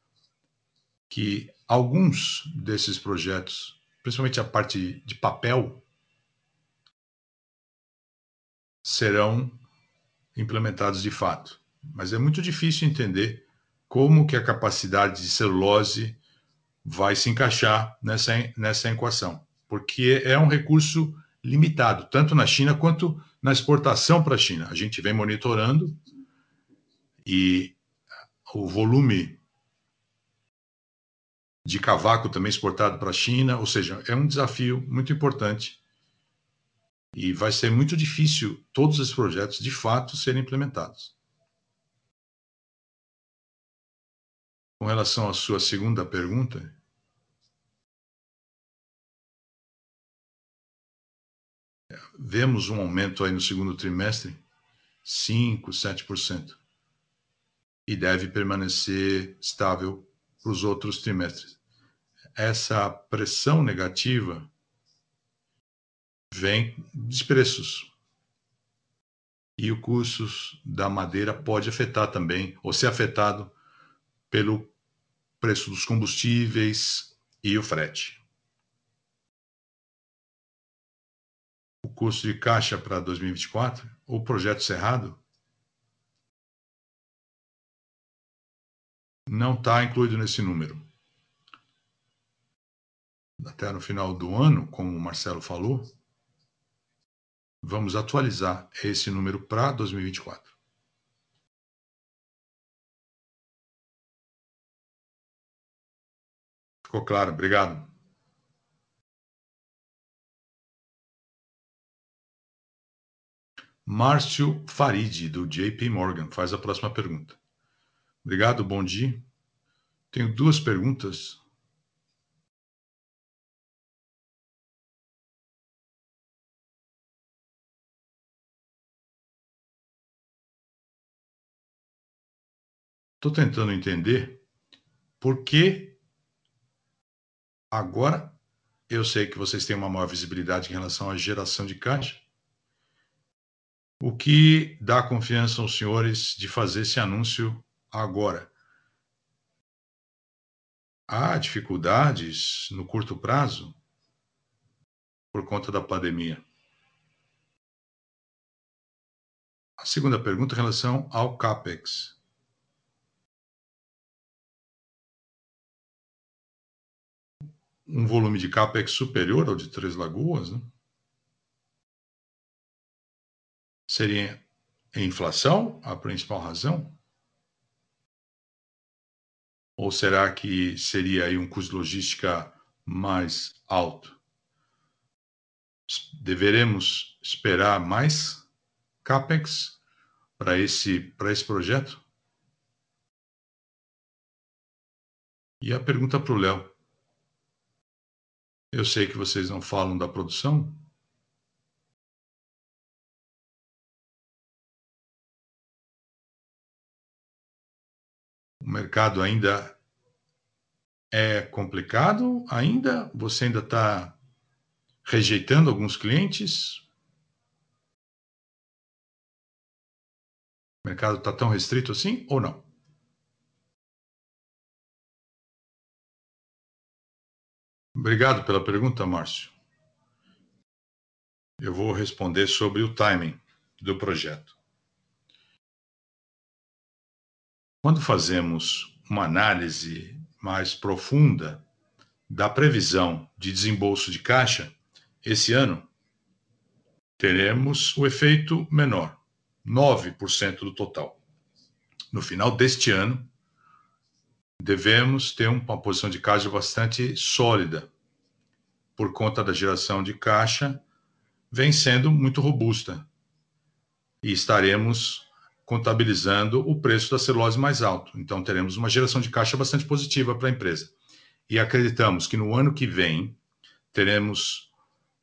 que alguns desses projetos, principalmente a parte de papel, serão implementados de fato. Mas é muito difícil entender como que a capacidade de celulose vai se encaixar nessa, nessa equação, porque é um recurso limitado, tanto na China quanto na exportação para a China. A gente vem monitorando e o volume de cavaco também exportado para a China, ou seja, é um desafio muito importante e vai ser muito difícil todos esses projetos de fato serem implementados. Com relação à sua segunda pergunta, vemos um aumento aí no segundo trimestre, 5, 7%, e deve permanecer estável para os outros trimestres. Essa pressão negativa vem dos preços. E o custo da madeira pode afetar também, ou ser afetado pelo preço dos combustíveis e o frete. O custo de caixa para 2024, o projeto Cerrado, não está incluído nesse número. Até no final do ano, como o Marcelo falou, vamos atualizar esse número para 2024. Ficou claro? Obrigado. Márcio Farid, do JP Morgan, faz a próxima pergunta. Obrigado, bom dia. Tenho duas perguntas. Estou tentando entender por que agora eu sei que vocês têm uma maior visibilidade em relação à geração de caixa. O que dá confiança aos senhores de fazer esse anúncio Agora, há dificuldades no curto prazo por conta da pandemia. A segunda pergunta em relação ao CAPEX. Um volume de CAPEX superior ao de Três Lagoas, né? Seria a inflação a principal razão? Ou será que seria aí um custo logística mais alto? Deveremos esperar mais CAPEX para esse, esse projeto? E a pergunta para o Léo. Eu sei que vocês não falam da produção, O mercado ainda é complicado? Ainda? Você ainda está rejeitando alguns clientes? O mercado está tão restrito assim ou não? Obrigado pela pergunta, Márcio. Eu vou responder sobre o timing do projeto. Quando fazemos uma análise mais profunda da previsão de desembolso de caixa, esse ano teremos o efeito menor, 9% do total. No final deste ano, devemos ter uma posição de caixa bastante sólida, por conta da geração de caixa vem sendo muito robusta. E estaremos contabilizando o preço da celulose mais alto. Então, teremos uma geração de caixa bastante positiva para a empresa. E acreditamos que no ano que vem teremos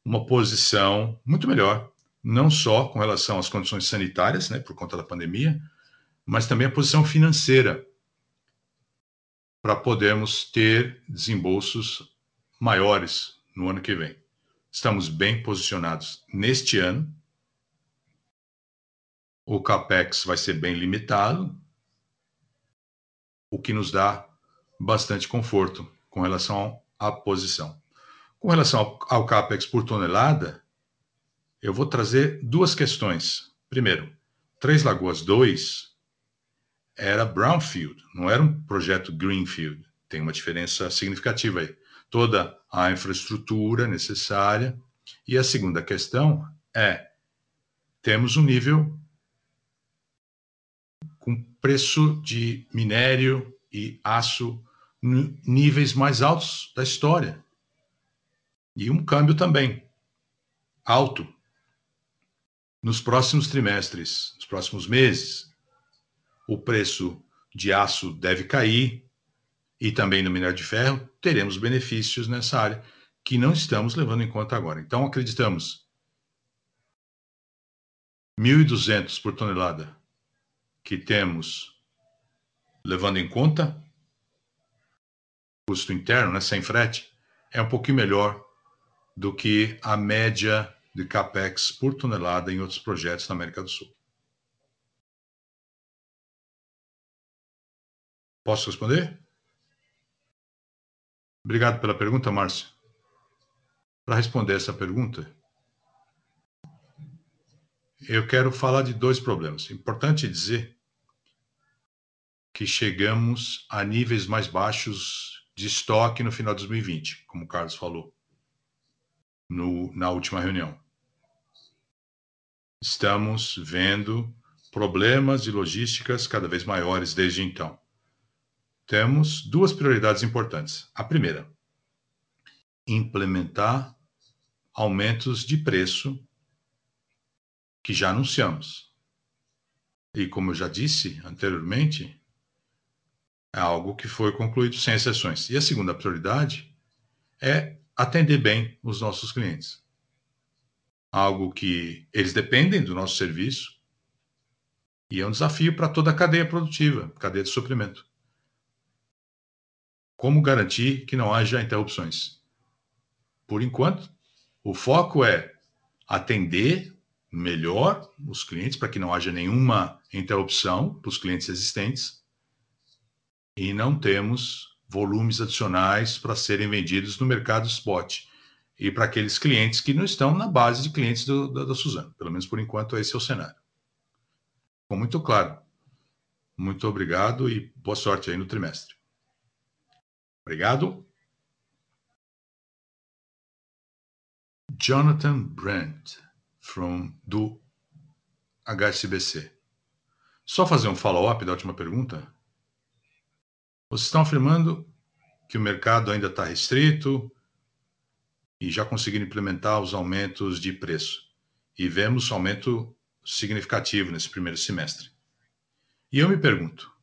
uma posição muito melhor, não só com relação às condições sanitárias, né, por conta da pandemia, mas também a posição financeira, para podermos ter desembolsos maiores no ano que vem. Estamos bem posicionados neste ano. O capex vai ser bem limitado, o que nos dá bastante conforto com relação à posição. Com relação ao, capex por tonelada, eu vou trazer duas questões. Primeiro, Três Lagoas 2 era brownfield, não era um projeto greenfield. Tem uma diferença significativa aí. Toda a infraestrutura necessária. E a segunda questão é: temos um nível preço de minério e aço níveis mais altos da história. E um câmbio também alto. Nos próximos trimestres, nos próximos meses, o preço de aço deve cair e também no minério de ferro, teremos benefícios nessa área que não estamos levando em conta agora. Então, acreditamos 1.200 por tonelada que temos levando em conta custo interno, né, sem frete, é um pouquinho melhor do que a média de capex por tonelada em outros projetos na América do Sul. Posso responder? Obrigado pela pergunta, Márcio. Para responder essa pergunta, eu quero falar de dois problemas. Importante dizer que chegamos a níveis mais baixos de estoque no final de 2020, como o Carlos falou no, na última reunião. Estamos vendo problemas de logísticas cada vez maiores desde então temos duas prioridades importantes. A primeira, implementar aumentos de preço que já anunciamos. E como eu já disse anteriormente, é algo que foi concluído sem exceções. E a segunda prioridade é atender bem os nossos clientes. Algo que eles dependem do nosso serviço e é um desafio para toda a cadeia produtiva, cadeia de suprimento. Como garantir que não haja interrupções? Por enquanto, o foco é atender melhor os clientes para que não haja nenhuma interrupção para os clientes existentes e não temos volumes adicionais para serem vendidos no mercado spot e para aqueles clientes que não estão na base de clientes do, da, da Suzano. Pelo menos por enquanto, esse é o cenário. Ficou muito claro. Muito obrigado e boa sorte aí no trimestre. Obrigado. Jonathan Brent, from, do HSBC. Só fazer um follow-up da última pergunta. Vocês estão afirmando que o mercado ainda está restrito e já conseguiram implementar os aumentos de preço. E vemos aumento significativo nesse primeiro semestre. E eu me pergunto,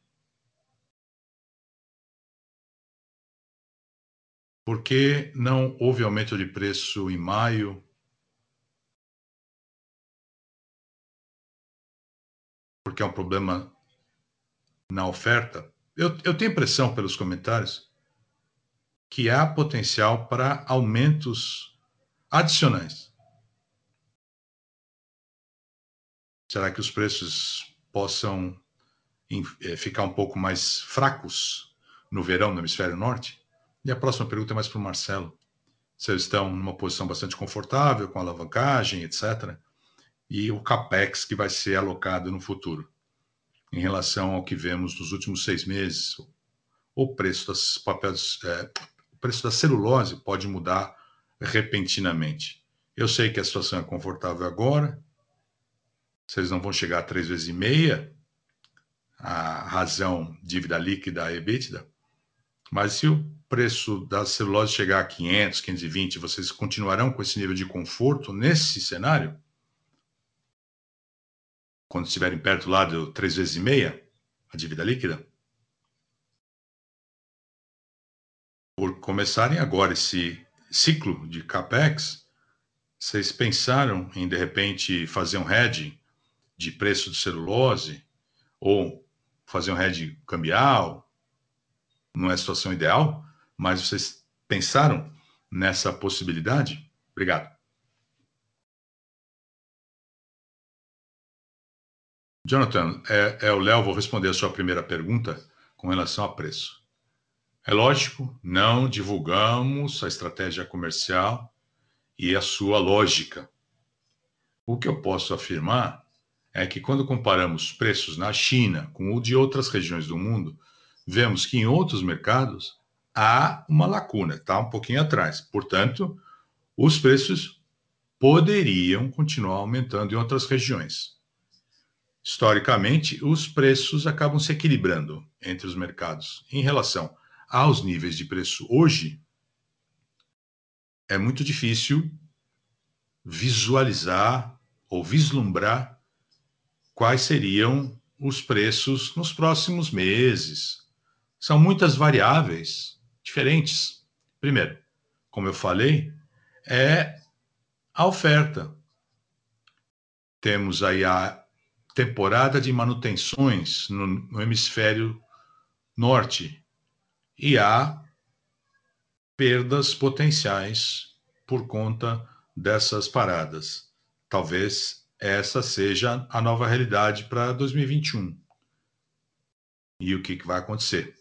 Por que não houve aumento de preço em maio? Porque é um problema na oferta? Eu, eu tenho impressão, pelos comentários, que há potencial para aumentos adicionais. Será que os preços possam eh, ficar um pouco mais fracos no verão no hemisfério norte? E a próxima pergunta é mais para o Marcelo. Vocês estão numa posição bastante confortável, com alavancagem, etc. E o CAPEX que vai ser alocado no futuro. Em relação ao que vemos nos últimos seis meses, o preço das papéis, é, o preço da celulose pode mudar repentinamente. Eu sei que a situação é confortável agora, vocês não vão chegar a três vezes e meia, a razão dívida líquida a EBITDA, Mas se o preço da celulose chegar a 500, 520, vocês continuarão com esse nível de conforto nesse cenário? Quando estiverem perto lá do 3 vezes e meia, a dívida líquida? Por começarem agora esse ciclo de capex, vocês pensaram em de repente fazer um hedge de preço de celulose ou fazer um hedge cambial? Não é a situação ideal? Mas vocês pensaram nessa possibilidade? Obrigado. Jonathan, é, é o Léo, vou responder a sua primeira pergunta com relação a preço. É lógico, não divulgamos a estratégia comercial e a sua lógica. O que eu posso afirmar é que quando comparamos preços na China com o de outras regiões do mundo, vemos que em outros mercados há uma lacuna, está um pouquinho atrás. Portanto, os preços poderiam continuar aumentando em outras regiões. Historicamente, os preços acabam se equilibrando entre os mercados. Em relação aos níveis de preço hoje, é muito difícil visualizar ou vislumbrar quais seriam os preços nos próximos meses. São muitas variáveis diferentes. Primeiro, como eu falei, é a oferta. Temos aí a temporada de manutenções no, no hemisfério norte e há perdas potenciais por conta dessas paradas. Talvez essa seja a nova realidade para 2021. E o que, que vai acontecer?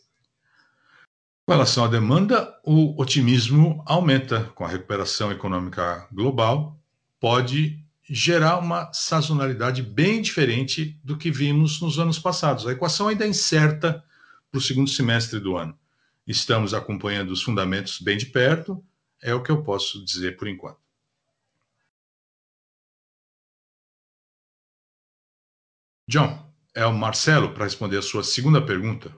Com relação à demanda, o otimismo aumenta com a recuperação econômica global, pode gerar uma sazonalidade bem diferente do que vimos nos anos passados. A equação ainda é incerta para o segundo semestre do ano. Estamos acompanhando os fundamentos bem de perto, é o que eu posso dizer por enquanto. John, é o Marcelo para responder a sua segunda pergunta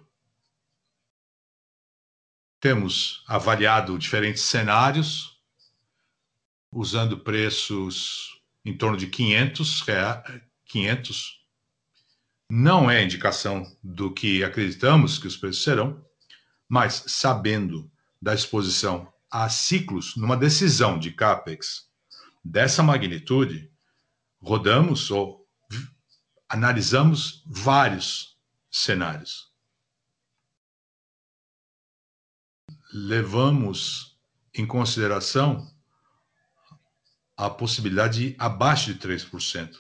temos avaliado diferentes cenários, usando preços em torno de 500 reais, 500. Não é indicação do que acreditamos que os preços serão, mas sabendo da exposição a ciclos numa decisão de CAPEX dessa magnitude, rodamos ou analisamos vários cenários. levamos em consideração a possibilidade de abaixo de 3%.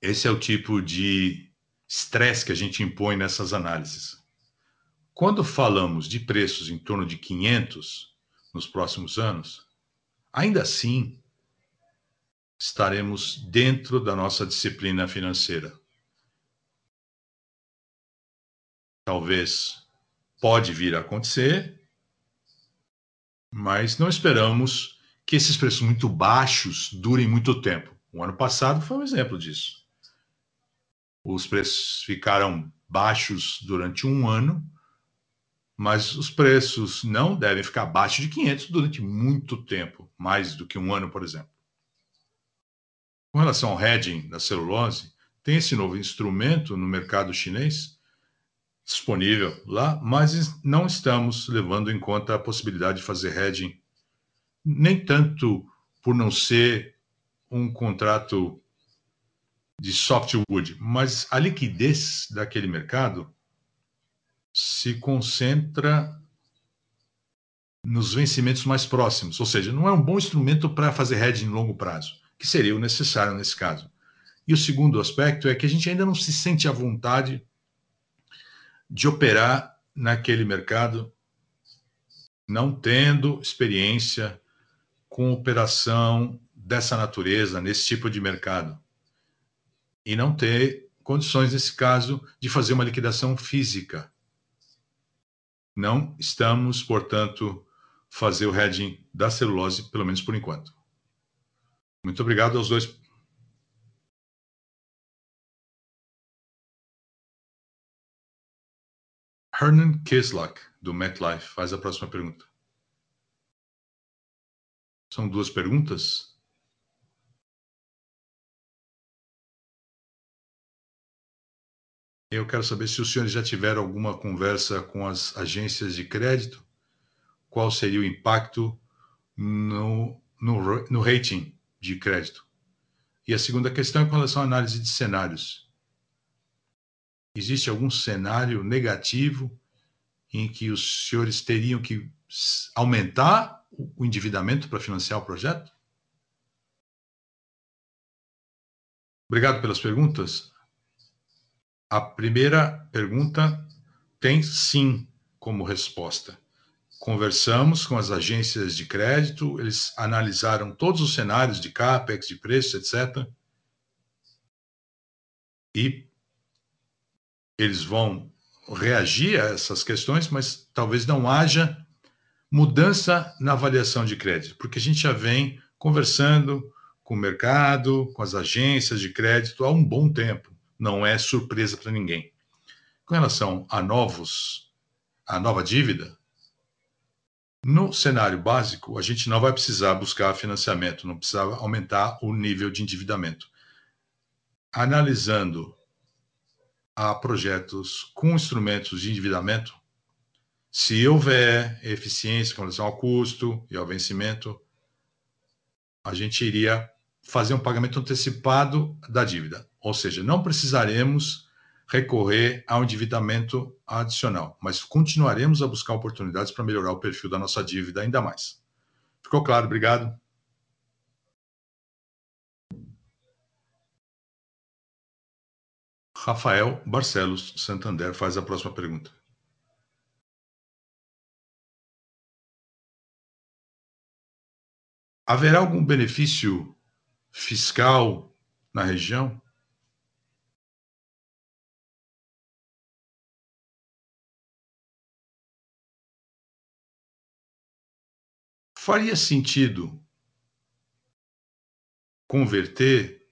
Esse é o tipo de estresse que a gente impõe nessas análises. Quando falamos de preços em torno de 500 nos próximos anos, ainda assim estaremos dentro da nossa disciplina financeira. Talvez Pode vir a acontecer, mas não esperamos que esses preços muito baixos durem muito tempo. O ano passado foi um exemplo disso. Os preços ficaram baixos durante um ano, mas os preços não devem ficar abaixo de 500 durante muito tempo, mais do que um ano, por exemplo. Com relação ao hedging da celulose, tem esse novo instrumento no mercado chinês disponível lá, mas não estamos levando em conta a possibilidade de fazer hedging, nem tanto por não ser um contrato de softwood, mas a liquidez daquele mercado se concentra nos vencimentos mais próximos, ou seja, não é um bom instrumento para fazer hedging em longo prazo, que seria o necessário nesse caso. E o segundo aspecto é que a gente ainda não se sente à vontade de operar naquele mercado, não tendo experiência com operação dessa natureza, nesse tipo de mercado. E não ter condições, nesse caso, de fazer uma liquidação física. Não estamos, portanto, fazer o hedging da celulose, pelo menos por enquanto. Muito obrigado aos dois Hernan Kislak, do MetLife, faz a próxima pergunta. São duas perguntas. Eu quero saber se os senhores já tiveram alguma conversa com as agências de crédito, qual seria o impacto no, no, no rating de crédito. E a segunda questão é com relação à análise de cenários. Existe algum cenário negativo em que os senhores teriam que aumentar o endividamento para financiar o projeto? Obrigado pelas perguntas. A primeira pergunta tem sim como resposta. Conversamos com as agências de crédito, eles analisaram todos os cenários de CAPEX, de preço, etc. E eles vão reagir a essas questões, mas talvez não haja mudança na avaliação de crédito, porque a gente já vem conversando com o mercado, com as agências de crédito há um bom tempo. Não é surpresa para ninguém. Com relação a novos, a nova dívida, no cenário básico, a gente não vai precisar buscar financiamento, não precisa aumentar o nível de endividamento. Analisando a projetos com instrumentos de endividamento, se houver eficiência com relação ao custo e ao vencimento, a gente iria fazer um pagamento antecipado da dívida. Ou seja, não precisaremos recorrer ao endividamento adicional, mas continuaremos a buscar oportunidades para melhorar o perfil da nossa dívida ainda mais. Ficou claro? Obrigado. Rafael Barcelos, Santander, faz a próxima pergunta. Haverá algum benefício fiscal na região? Faria sentido converter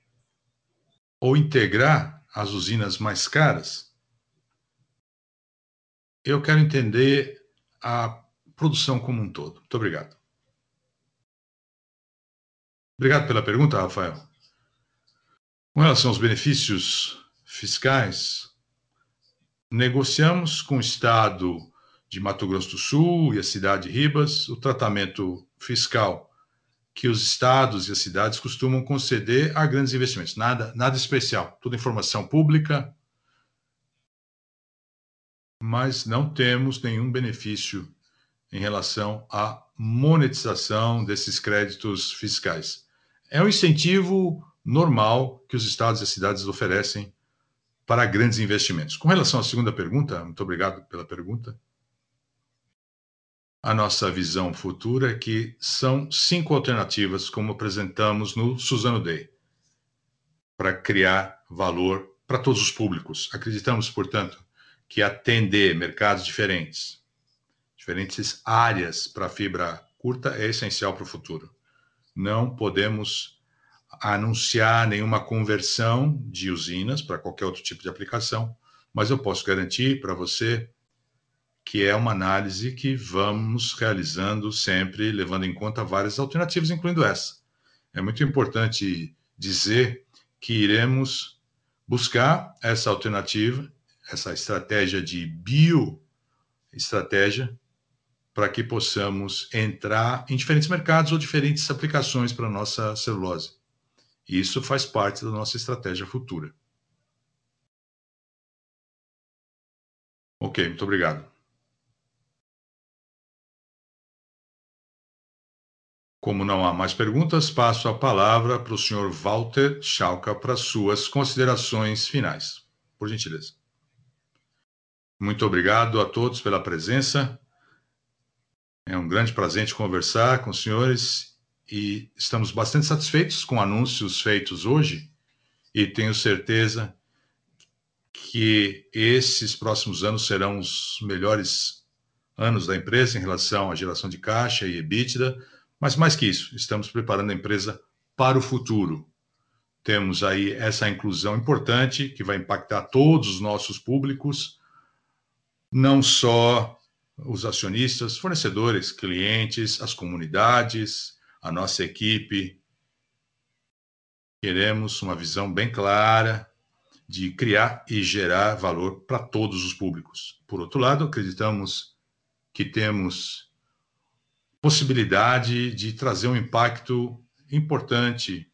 ou integrar as usinas mais caras, eu quero entender a produção como um todo. Muito obrigado. Obrigado pela pergunta, Rafael. Com relação aos benefícios fiscais, negociamos com o Estado de Mato Grosso do Sul e a cidade de Ribas o tratamento fiscal que os estados e as cidades costumam conceder a grandes investimentos. Nada, nada especial, tudo informação pública, mas não temos nenhum benefício em relação à monetização desses créditos fiscais. É um incentivo normal que os estados e as cidades oferecem para grandes investimentos. Com relação à segunda pergunta, muito obrigado pela pergunta a nossa visão futura é que são cinco alternativas, como apresentamos no Suzano Day, para criar valor para todos os públicos. Acreditamos, portanto, que atender mercados diferentes, diferentes áreas para fibra curta é essencial para o futuro. Não podemos anunciar nenhuma conversão de usinas para qualquer outro tipo de aplicação, mas eu posso garantir para você que é uma análise que vamos realizando sempre, levando em conta várias alternativas, incluindo essa. É muito importante dizer que iremos buscar essa alternativa, essa estratégia de bioestratégia, para que possamos entrar em diferentes mercados ou diferentes aplicações para a nossa celulose. Isso faz parte da nossa estratégia futura. Ok, muito obrigado. Como não há mais perguntas, passo a palavra para o senhor Walter Schalka para suas considerações finais. Por gentileza. Muito obrigado a todos pela presença. É um grande prazer conversar com os senhores e estamos bastante satisfeitos com anúncios feitos hoje e tenho certeza que esses próximos anos serão os melhores anos da empresa em relação à geração de caixa e EBITDA mas mais que isso, estamos preparando a empresa para o futuro. Temos aí essa inclusão importante que vai impactar todos os nossos públicos não só os acionistas, fornecedores, clientes, as comunidades, a nossa equipe. Queremos uma visão bem clara de criar e gerar valor para todos os públicos. Por outro lado, acreditamos que temos possibilidade de trazer um impacto importante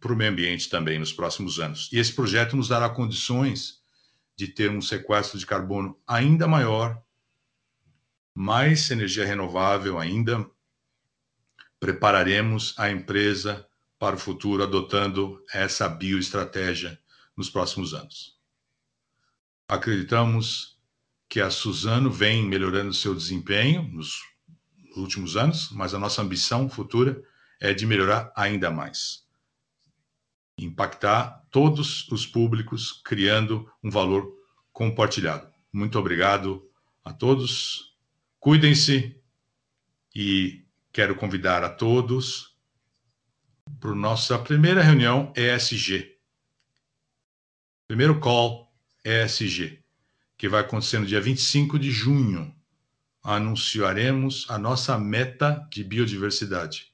para o meio ambiente também nos próximos anos. E esse projeto nos dará condições de ter um sequestro de carbono ainda maior, mais energia renovável ainda. Prepararemos a empresa para o futuro adotando essa bioestratégia nos próximos anos. Acreditamos que a Suzano vem melhorando seu desempenho nos últimos anos, mas a nossa ambição futura é de melhorar ainda mais. Impactar todos os públicos, criando um valor compartilhado. Muito obrigado a todos. Cuidem-se e quero convidar a todos para nossa primeira reunião ESG. Primeiro call ESG, que vai acontecer no dia 25 de junho. Anunciaremos a nossa meta de biodiversidade.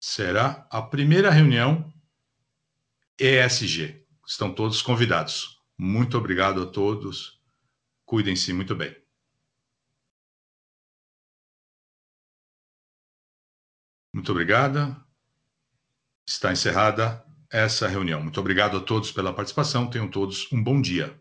Será a primeira reunião ESG. Estão todos convidados. Muito obrigado a todos. Cuidem-se muito bem. Muito obrigada. Está encerrada essa reunião. Muito obrigado a todos pela participação. Tenham todos um bom dia.